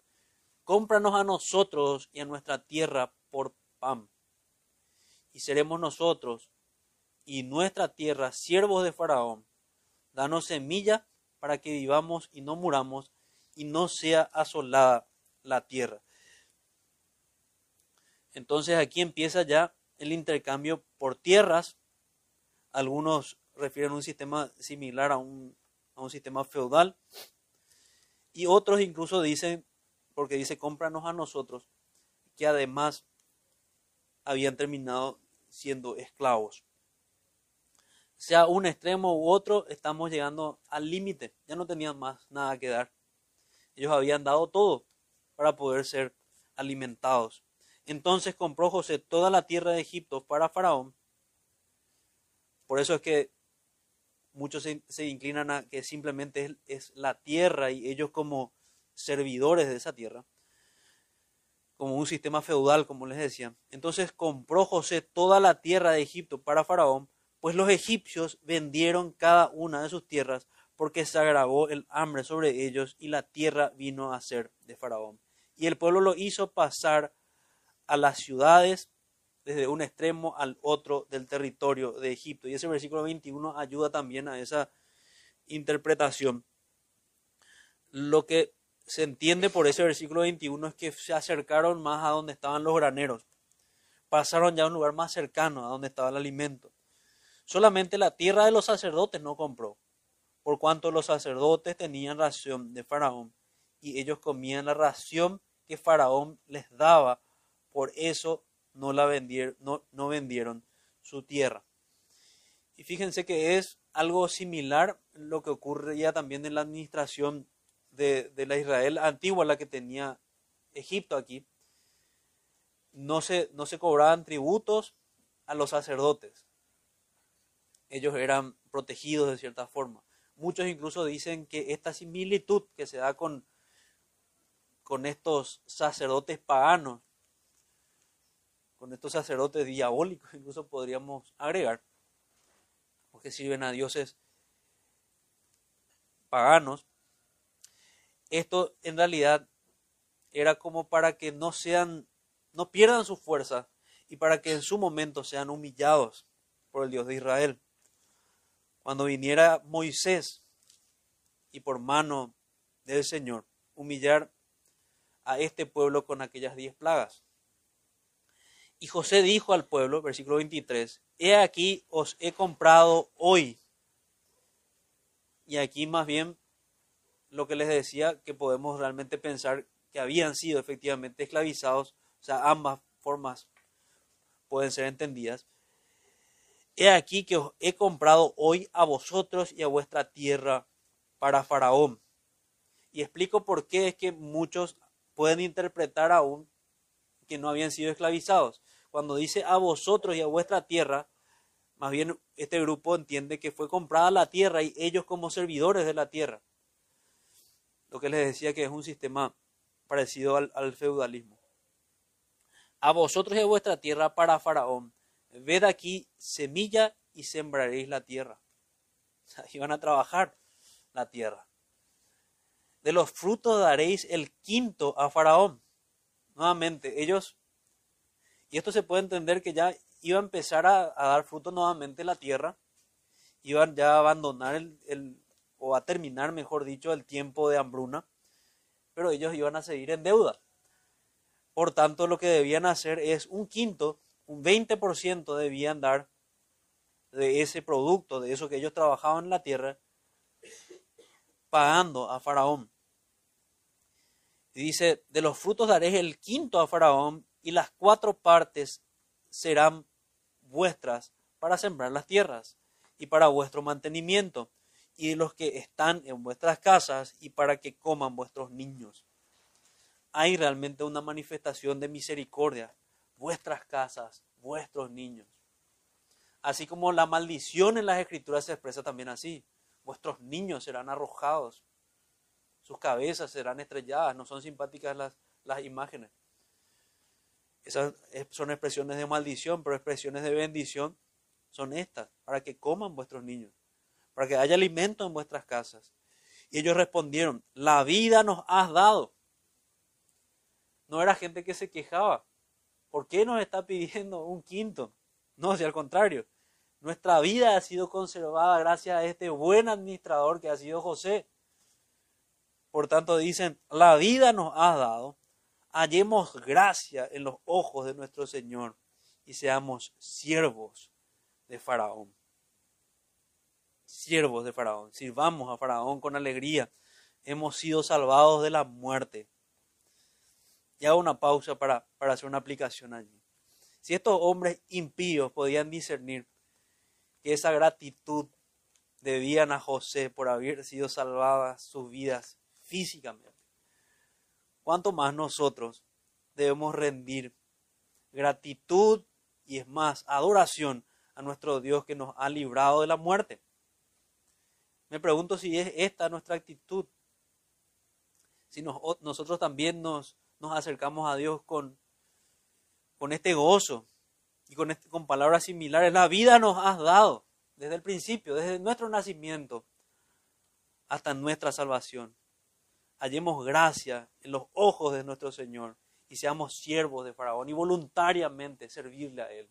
cómpranos a nosotros y a nuestra tierra por pan. Y seremos nosotros y nuestra tierra, siervos de Faraón. Danos semilla para que vivamos y no muramos y no sea asolada la tierra. Entonces aquí empieza ya el intercambio por tierras. Algunos refieren un sistema similar a un, a un sistema feudal. Y otros incluso dicen, porque dice, cómpranos a nosotros, que además habían terminado siendo esclavos. Sea un extremo u otro, estamos llegando al límite. Ya no tenían más nada que dar. Ellos habían dado todo para poder ser alimentados. Entonces compró José toda la tierra de Egipto para Faraón. Por eso es que muchos se, inclinan a que simplemente es, la tierra y ellos como servidores de esa tierra, como un sistema feudal, como les decía. Entonces compró José toda la tierra de Egipto para Faraón, pues los egipcios vendieron cada una de sus tierras porque se agravó el hambre sobre ellos y la tierra vino a ser de Faraón. Y el pueblo lo hizo pasar a las ciudades desde un extremo al otro del territorio de Egipto. Y ese versículo 21 ayuda también a esa interpretación. Lo que se entiende por ese versículo 21 es que se acercaron más a donde estaban los graneros. Pasaron ya a un lugar más cercano a donde estaba el alimento. Solamente la tierra de los sacerdotes no compró, por cuanto los sacerdotes tenían ración de Faraón y ellos comían la ración que Faraón les daba por eso no, la vendieron, no, vendieron su tierra. Y fíjense que es algo similar lo que ocurre ya también en la administración de, la Israel antigua, la que tenía Egipto aquí. No se, no se cobraban tributos a los sacerdotes. Ellos eran protegidos de cierta forma. Muchos incluso dicen que esta similitud que se da con, con estos sacerdotes paganos con estos sacerdotes diabólicos, incluso podríamos agregar, porque sirven a dioses paganos. Esto en realidad era como para que no sean, no pierdan su fuerza y para que en su momento sean humillados por el Dios de Israel. Cuando viniera Moisés y por mano del Señor humillar a este pueblo con aquellas diez plagas. Y José dijo al pueblo, versículo 23, He aquí os he comprado hoy. Y aquí más bien lo que les decía que podemos realmente pensar que habían sido efectivamente esclavizados, o sea, ambas formas pueden ser entendidas. He aquí que os he comprado hoy a vosotros y a vuestra tierra para Faraón. Y explico por qué es que muchos pueden interpretar aún que no habían sido esclavizados. Cuando dice a vosotros y a vuestra tierra, más bien este grupo entiende que fue comprada la tierra y ellos como servidores de la tierra. Lo que les decía que es un sistema parecido al, feudalismo. A vosotros y a vuestra tierra para Faraón, ved aquí semilla y sembraréis la tierra. O iban a trabajar la tierra. De los frutos daréis el quinto a Faraón. Nuevamente, ellos, y esto se puede entender que ya iba a empezar a, dar fruto nuevamente la tierra, iban ya a abandonar el, o a terminar, mejor dicho, el tiempo de hambruna, pero ellos iban a seguir en deuda. Por tanto, lo que debían hacer es un quinto, un 20% debían dar de ese producto, de eso que ellos trabajaban en la tierra, pagando a Faraón. Y dice, de los frutos daré el quinto a Faraón y las cuatro partes serán vuestras para sembrar las tierras y para vuestro mantenimiento y de los que están en vuestras casas y para que coman vuestros niños. Hay realmente una manifestación de misericordia, vuestras casas, vuestros niños. Así como la maldición en las escrituras se expresa también así, vuestros niños serán arrojados sus cabezas serán estrelladas, no son simpáticas las, las imágenes. Esas son expresiones de maldición, pero expresiones de bendición son estas, para que coman vuestros niños, para que haya alimento en vuestras casas. Y ellos respondieron, la vida nos has dado. No era gente que se quejaba. ¿Por qué nos está pidiendo un quinto? No, si al contrario, Nuestra vida ha sido conservada gracias a este buen administrador que ha sido José. Por tanto, dicen, la vida nos ha dado, hallemos gracia en los ojos de nuestro Señor y seamos siervos de Faraón. Siervos de Faraón, sirvamos a Faraón con alegría. Hemos sido salvados de la muerte. Y hago una pausa para, para hacer una aplicación allí. Si estos hombres impíos podían discernir que esa gratitud debían a José por haber sido salvadas sus vidas físicamente, ¿cuánto más nosotros debemos rendir gratitud y es más, adoración a nuestro Dios que nos ha librado de la muerte? Me pregunto si es esta nuestra actitud. Si nosotros también nos, acercamos a Dios con, con este gozo y con, este, con palabras similares. La vida nos has dado desde el principio, desde nuestro nacimiento hasta nuestra salvación. Hallemos gracia en los ojos de nuestro Señor y seamos siervos de Faraón y voluntariamente servirle a Él.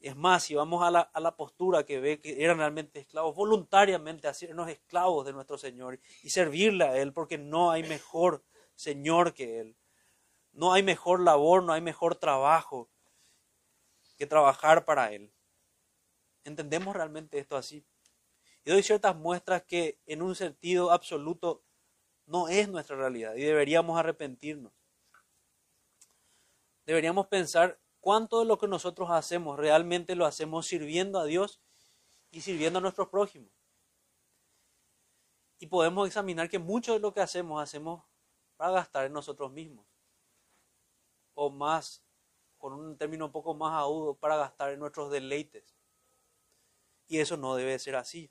Es más, si vamos a la, a la, postura que ve que eran realmente esclavos, voluntariamente hacernos esclavos de nuestro Señor y servirle a Él, porque no hay mejor Señor que Él. No hay mejor labor, no hay mejor trabajo que trabajar para Él. ¿Entendemos realmente esto así? Y doy ciertas muestras que en un sentido absoluto no es nuestra realidad y deberíamos arrepentirnos. Deberíamos pensar cuánto de lo que nosotros hacemos realmente lo hacemos sirviendo a Dios y sirviendo a nuestros prójimos. Y podemos examinar que mucho de lo que hacemos hacemos para gastar en nosotros mismos o más, con un término un poco más agudo, para gastar en nuestros deleites. Y eso no debe ser así.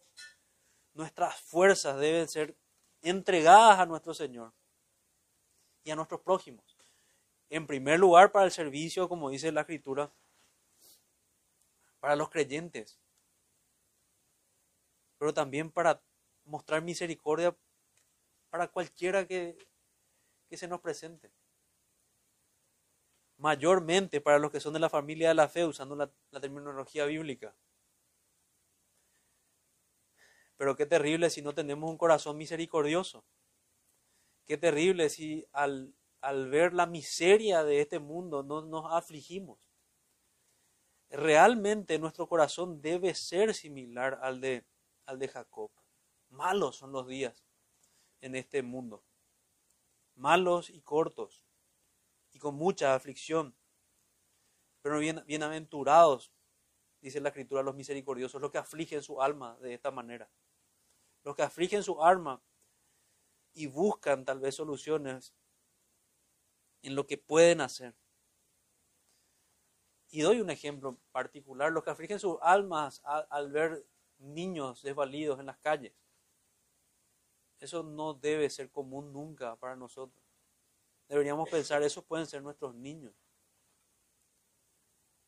Nuestras fuerzas deben ser entregadas a nuestro Señor y a nuestros prójimos. En primer lugar, para el servicio, como dice la Escritura, para los creyentes, pero también para mostrar misericordia para cualquiera que, que se nos presente mayormente para los que son de la familia de la fe, usando la, terminología bíblica. Pero qué terrible si no tenemos un corazón misericordioso. Qué terrible si al, al ver la miseria de este mundo no nos afligimos. Realmente nuestro corazón debe ser similar al de, al de Jacob. Malos son los días en este mundo. Malos y cortos y con mucha aflicción. Pero bien, bienaventurados, dice la escritura, los misericordiosos, los que afligen su alma de esta manera. Los que afligen su alma y buscan tal vez soluciones en lo que pueden hacer. Y doy un ejemplo particular, los que afligen sus almas al ver niños desvalidos en las calles. Eso no debe ser común nunca para nosotros. Deberíamos pensar, esos pueden ser nuestros niños.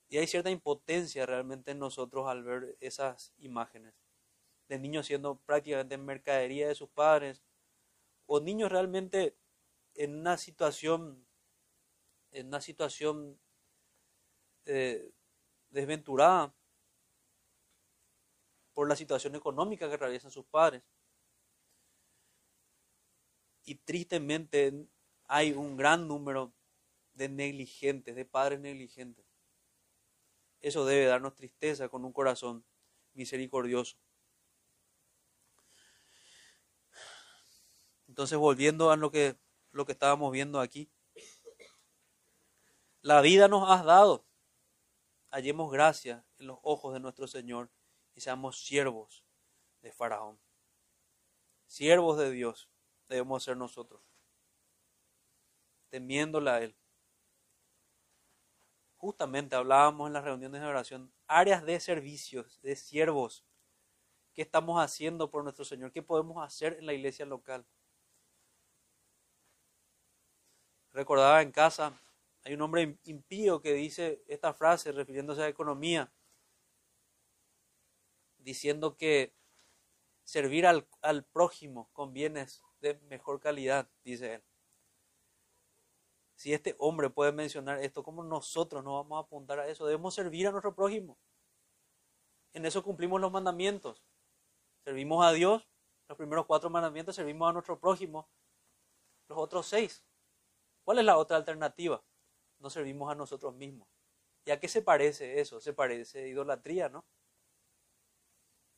Y hay cierta impotencia realmente en nosotros al ver esas imágenes de niños siendo prácticamente mercadería de sus padres o niños realmente en una situación en una situación eh, desventurada por la situación económica que realizan sus padres. Y tristemente hay un gran número de negligentes, de padres negligentes. Eso debe darnos tristeza con un corazón misericordioso. Entonces, volviendo a lo que, lo que estábamos viendo aquí, la vida nos has dado. Hallemos gracia en los ojos de nuestro Señor y seamos siervos de Faraón. Siervos de Dios debemos ser nosotros temiéndole a Él. Justamente hablábamos en las reuniones de oración, áreas de servicios, de siervos. ¿Qué estamos haciendo por nuestro Señor? ¿Qué podemos hacer en la iglesia local? Recordaba en casa, hay un hombre impío que dice esta frase refiriéndose a economía, diciendo que servir al, al prójimo con bienes de mejor calidad, dice él si este hombre puede mencionar esto, ¿cómo nosotros no vamos a apuntar a eso? Debemos servir a nuestro prójimo. en eso cumplimos los mandamientos. Servimos a Dios, los primeros cuatro mandamientos, servimos a nuestro prójimo, los otros seis. ¿Cuál es la otra alternativa? No servimos a nosotros mismos. ¿Y a qué se parece eso? Se parece idolatría, ¿no?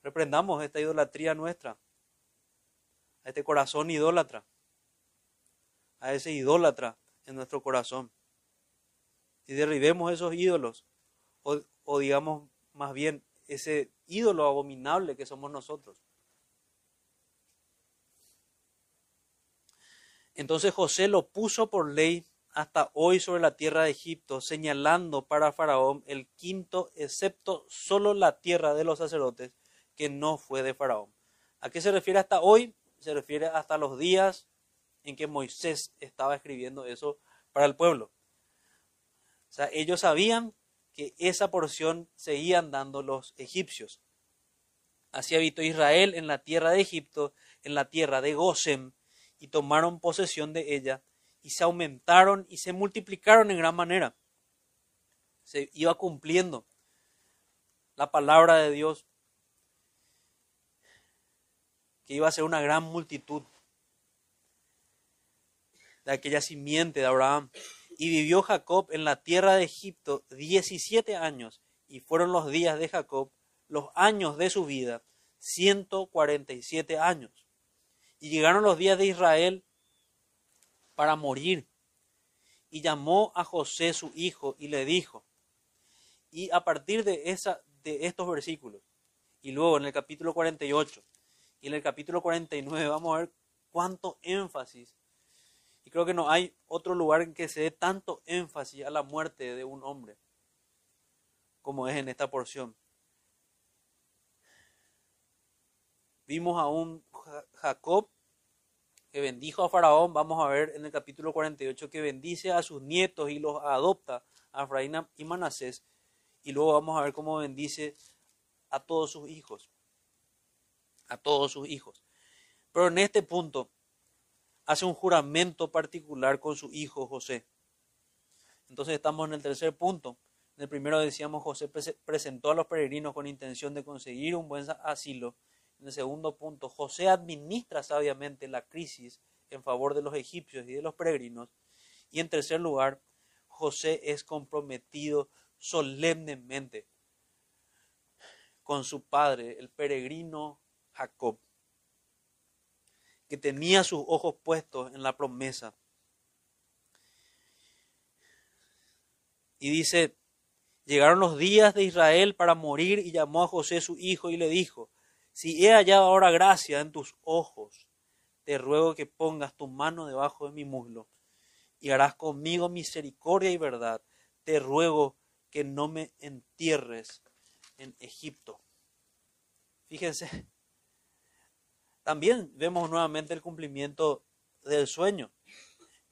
Reprendamos esta idolatría nuestra, a este corazón idólatra, a ese idólatra en nuestro corazón. Y derribemos esos ídolos, o digamos más bien ese ídolo abominable que somos nosotros. Entonces José lo puso por ley hasta hoy sobre la tierra de Egipto, señalando para Faraón el quinto, excepto solo la tierra de los sacerdotes, que no fue de Faraón. ¿A qué se refiere hasta hoy? Se refiere hasta los días en que Moisés estaba escribiendo eso para el pueblo. O sea, ellos sabían que esa porción seguían dando los egipcios. Así habitó Israel en la tierra de Egipto, en la tierra de Gosem, y tomaron posesión de ella, y se aumentaron y se multiplicaron en gran manera. Se iba cumpliendo la palabra de Dios, que iba a ser una gran multitud de aquella simiente de Abraham. Y vivió Jacob en la tierra de Egipto diecisiete años, y fueron los días de Jacob, los años de su vida, ciento cuarenta y siete años. Y llegaron los días de Israel para morir. Y llamó a José su hijo y le dijo, y a partir de, esa, de estos versículos, y luego en el capítulo 48 y en el capítulo 49 vamos a ver cuánto énfasis y creo que no hay otro lugar en que se dé tanto énfasis a la muerte de un hombre como es en esta porción. Vimos a un Jacob que bendijo a Faraón, vamos a ver en el capítulo 48 que bendice a sus nietos y los adopta a Efraín y Manasés, y luego vamos a ver cómo bendice a todos sus hijos, a todos sus hijos. Pero en este punto hace un juramento particular con su hijo José. Entonces estamos en el tercer punto. En el primero decíamos José presentó a los peregrinos con intención de conseguir un buen asilo. En el segundo punto, José administra sabiamente la crisis en favor de los egipcios y de los peregrinos. Y en tercer lugar, José es comprometido solemnemente con su padre, el peregrino Jacob que tenía sus ojos puestos en la promesa. Y dice, llegaron los días de Israel para morir y llamó a José su hijo y le dijo, si he hallado ahora gracia en tus ojos, te ruego que pongas tu mano debajo de mi muslo y harás conmigo misericordia y verdad. Te ruego que no me entierres en Egipto. Fíjense, también vemos nuevamente el cumplimiento del sueño.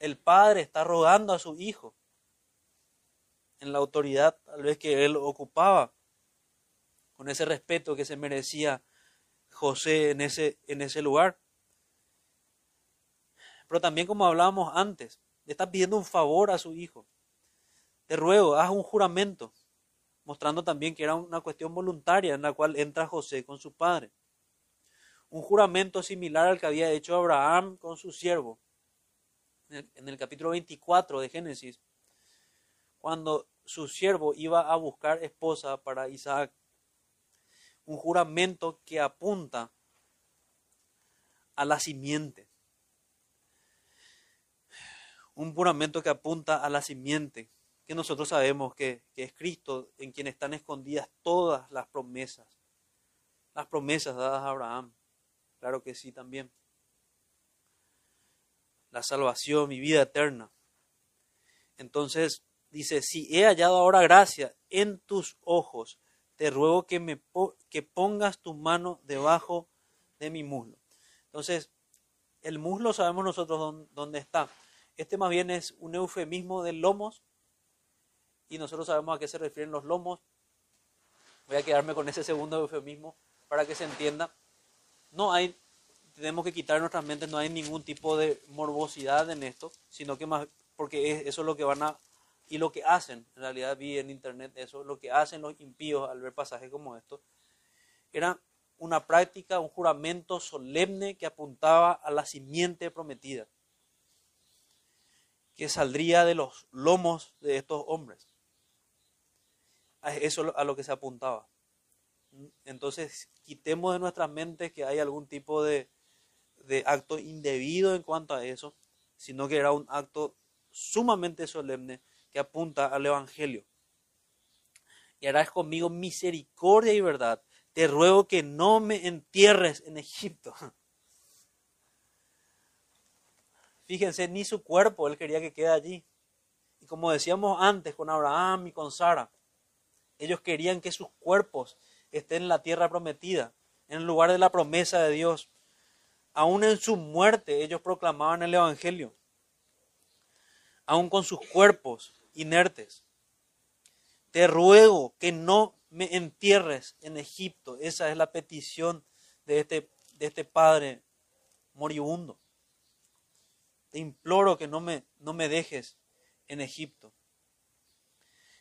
El padre está rogando a su hijo en la autoridad tal vez que él ocupaba, con ese respeto que se merecía José en ese, en ese lugar. Pero también como hablábamos antes, le está pidiendo un favor a su hijo. Te ruego, haz un juramento, mostrando también que era una cuestión voluntaria en la cual entra José con su padre un juramento similar al que había hecho Abraham con su siervo. En el capítulo 24 de Génesis, cuando su siervo iba a buscar esposa para Isaac, un juramento que apunta a la simiente. Un juramento que apunta a la simiente, que nosotros sabemos que, que es Cristo en quien están escondidas todas las promesas, las promesas dadas a Abraham. Claro que sí también. La salvación, mi vida eterna. Entonces dice, si he hallado ahora gracia en tus ojos, te ruego que, me que pongas tu mano debajo de mi muslo. Entonces, el muslo sabemos nosotros dónde está. Este más bien es un eufemismo de lomos y nosotros sabemos a qué se refieren los lomos. Voy a quedarme con ese segundo eufemismo para que se entienda no hay, tenemos que quitar en nuestras mentes, no hay ningún tipo de morbosidad en esto, sino que más, porque eso es lo que van a, y lo que hacen, en realidad vi en internet eso, lo que hacen los impíos al ver pasajes como estos, era una práctica, un juramento solemne que apuntaba a la simiente prometida, que saldría de los lomos de estos hombres. Eso a lo que se apuntaba. Entonces, quitemos de nuestras mentes que hay algún tipo de, de acto indebido en cuanto a eso, sino que era un acto sumamente solemne que apunta al Evangelio. Y harás conmigo misericordia y verdad. Te ruego que no me entierres en Egipto. Fíjense, ni su cuerpo él quería que quede allí. Y como decíamos antes con Abraham y con Sara, ellos querían que sus cuerpos estén en la tierra prometida, en el lugar de la promesa de Dios. Aún en su muerte ellos proclamaban el Evangelio, aún con sus cuerpos inertes. Te ruego que no me entierres en Egipto. Esa es la petición de este, de este padre moribundo. Te imploro que no me, no me dejes en Egipto.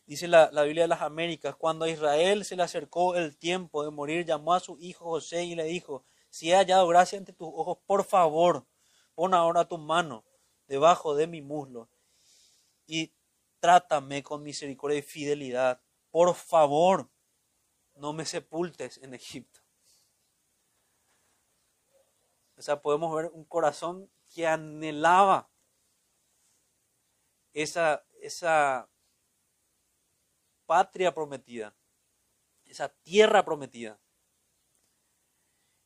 Dice la, la, Biblia de las Américas, cuando a Israel se le acercó el tiempo de morir, llamó a su hijo José y le dijo, si he hallado gracia ante tus ojos, por favor, pon ahora tu mano debajo de mi muslo y trátame con misericordia y fidelidad. Por favor, no me sepultes en Egipto. O sea, podemos ver un corazón que anhelaba esa, esa patria prometida, esa tierra prometida.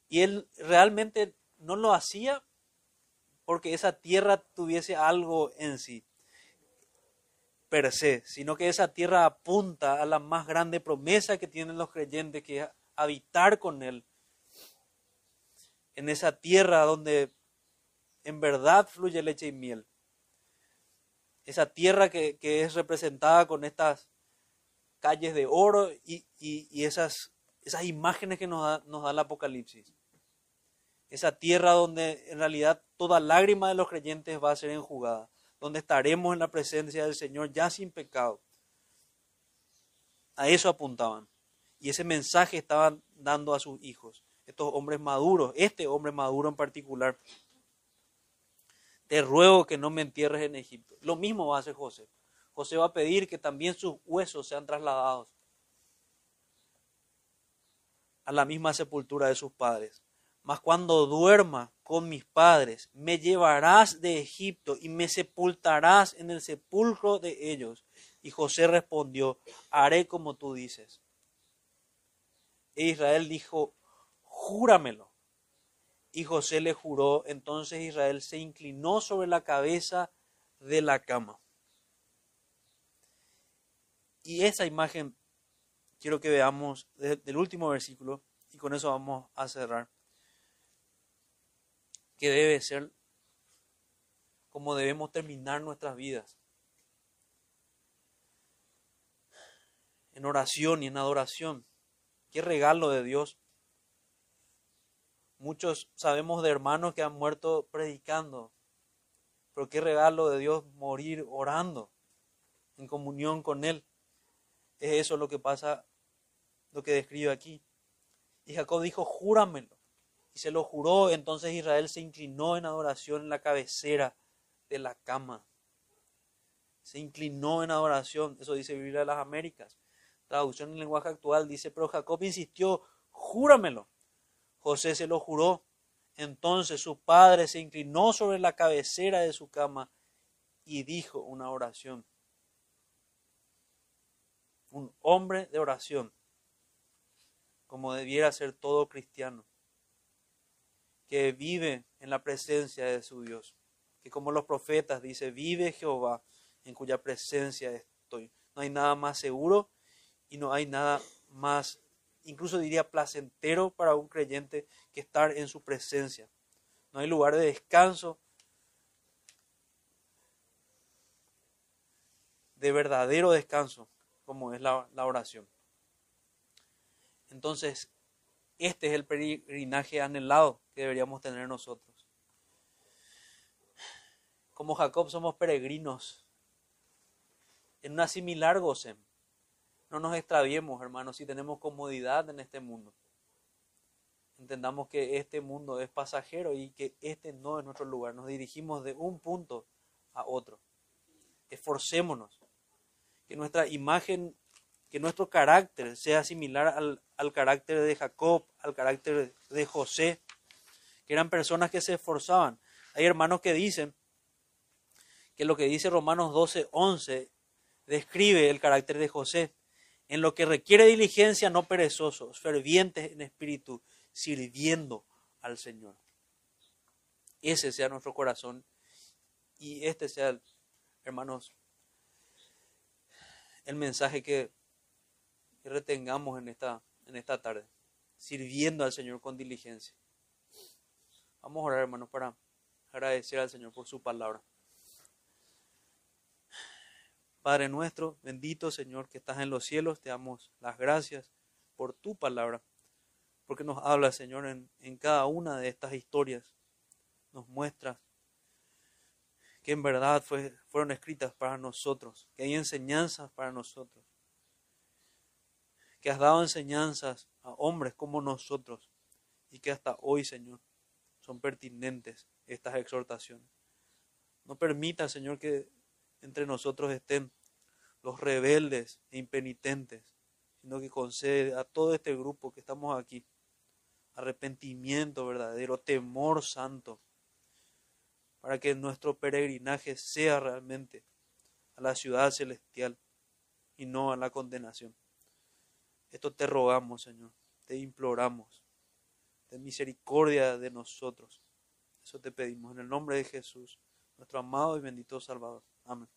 Y él realmente no lo hacía porque esa tierra tuviese algo en sí per se, sino que esa tierra apunta a la más grande promesa que tienen los creyentes, que es habitar con Él. En esa tierra donde en verdad fluye leche y miel. Esa tierra que, es representada con estas calles de oro y, esas, esas imágenes que nos da, nos da el Apocalipsis. Esa tierra donde en realidad toda lágrima de los creyentes va a ser enjugada donde estaremos en la presencia del Señor ya sin pecado. A eso apuntaban. Y ese mensaje estaban dando a sus hijos, estos hombres maduros, este hombre maduro en particular. Te ruego que no me entierres en Egipto. Lo mismo va a hacer José. José va a pedir que también sus huesos sean trasladados a la misma sepultura de sus padres. Mas cuando duerma con mis padres, me llevarás de Egipto y me sepultarás en el sepulcro de ellos. Y José respondió, haré como tú dices. E Israel dijo, júramelo. Y José le juró, entonces Israel se inclinó sobre la cabeza de la cama. Y esa imagen quiero que veamos del último versículo y con eso vamos a cerrar que debe ser como debemos terminar nuestras vidas. En oración y en adoración. Qué regalo de Dios. Muchos sabemos de hermanos que han muerto predicando, pero qué regalo de Dios morir orando, en comunión con Él. Es eso lo que pasa, lo que describe aquí. Y Jacob dijo, júramelo y se lo juró. Entonces Israel se inclinó en adoración en la cabecera de la cama. Se inclinó en adoración. Eso dice Biblia de las Américas. Traducción en lenguaje actual dice, pero Jacob insistió, júramelo. José se lo juró. Entonces su padre se inclinó sobre la cabecera de su cama y dijo una oración. Un hombre de oración, como debiera ser todo cristiano que vive en la presencia de su Dios. Que como los profetas dice, vive Jehová en cuya presencia estoy. No hay nada más seguro y no hay nada más, incluso diría placentero para un creyente que estar en su presencia. No hay lugar de descanso, de verdadero descanso, como es la, la oración. Entonces, este es el peregrinaje anhelado que deberíamos tener nosotros. Como Jacob somos peregrinos en una similar goce. No nos extraviemos, hermanos, si tenemos comodidad en este mundo. Entendamos que este mundo es pasajero y que este no es nuestro lugar. Nos dirigimos de un punto a otro. Esforcémonos. Que nuestra imagen, que nuestro carácter sea similar al, al carácter de Jacob, al carácter de José, que eran personas que se esforzaban. Hay hermanos que dicen que lo que dice Romanos 12, 11 describe el carácter de José. En lo que requiere diligencia, no perezosos, fervientes en espíritu, sirviendo al Señor. Ese sea nuestro corazón y este sea, hermanos, el mensaje que, que retengamos en esta, en esta tarde, sirviendo al Señor con diligencia. Vamos a orar, hermanos, para agradecer al Señor por su palabra. Padre nuestro, bendito Señor que estás en los cielos, te damos las gracias por tu palabra, porque nos habla, Señor, en, en cada una de estas historias. Nos muestra que en verdad fue, fueron escritas para nosotros, que hay enseñanzas para nosotros, que has dado enseñanzas a hombres como nosotros y que hasta hoy, Señor, son pertinentes estas exhortaciones. No permita, Señor, que entre nosotros estén los rebeldes e impenitentes, sino que concede a todo este grupo que estamos aquí arrepentimiento verdadero, temor santo, para que nuestro peregrinaje sea realmente a la ciudad celestial y no a la condenación. Esto te rogamos, Señor, te imploramos, ten misericordia de nosotros. Eso te pedimos en el nombre de Jesús, nuestro amado y bendito Salvador. Amén.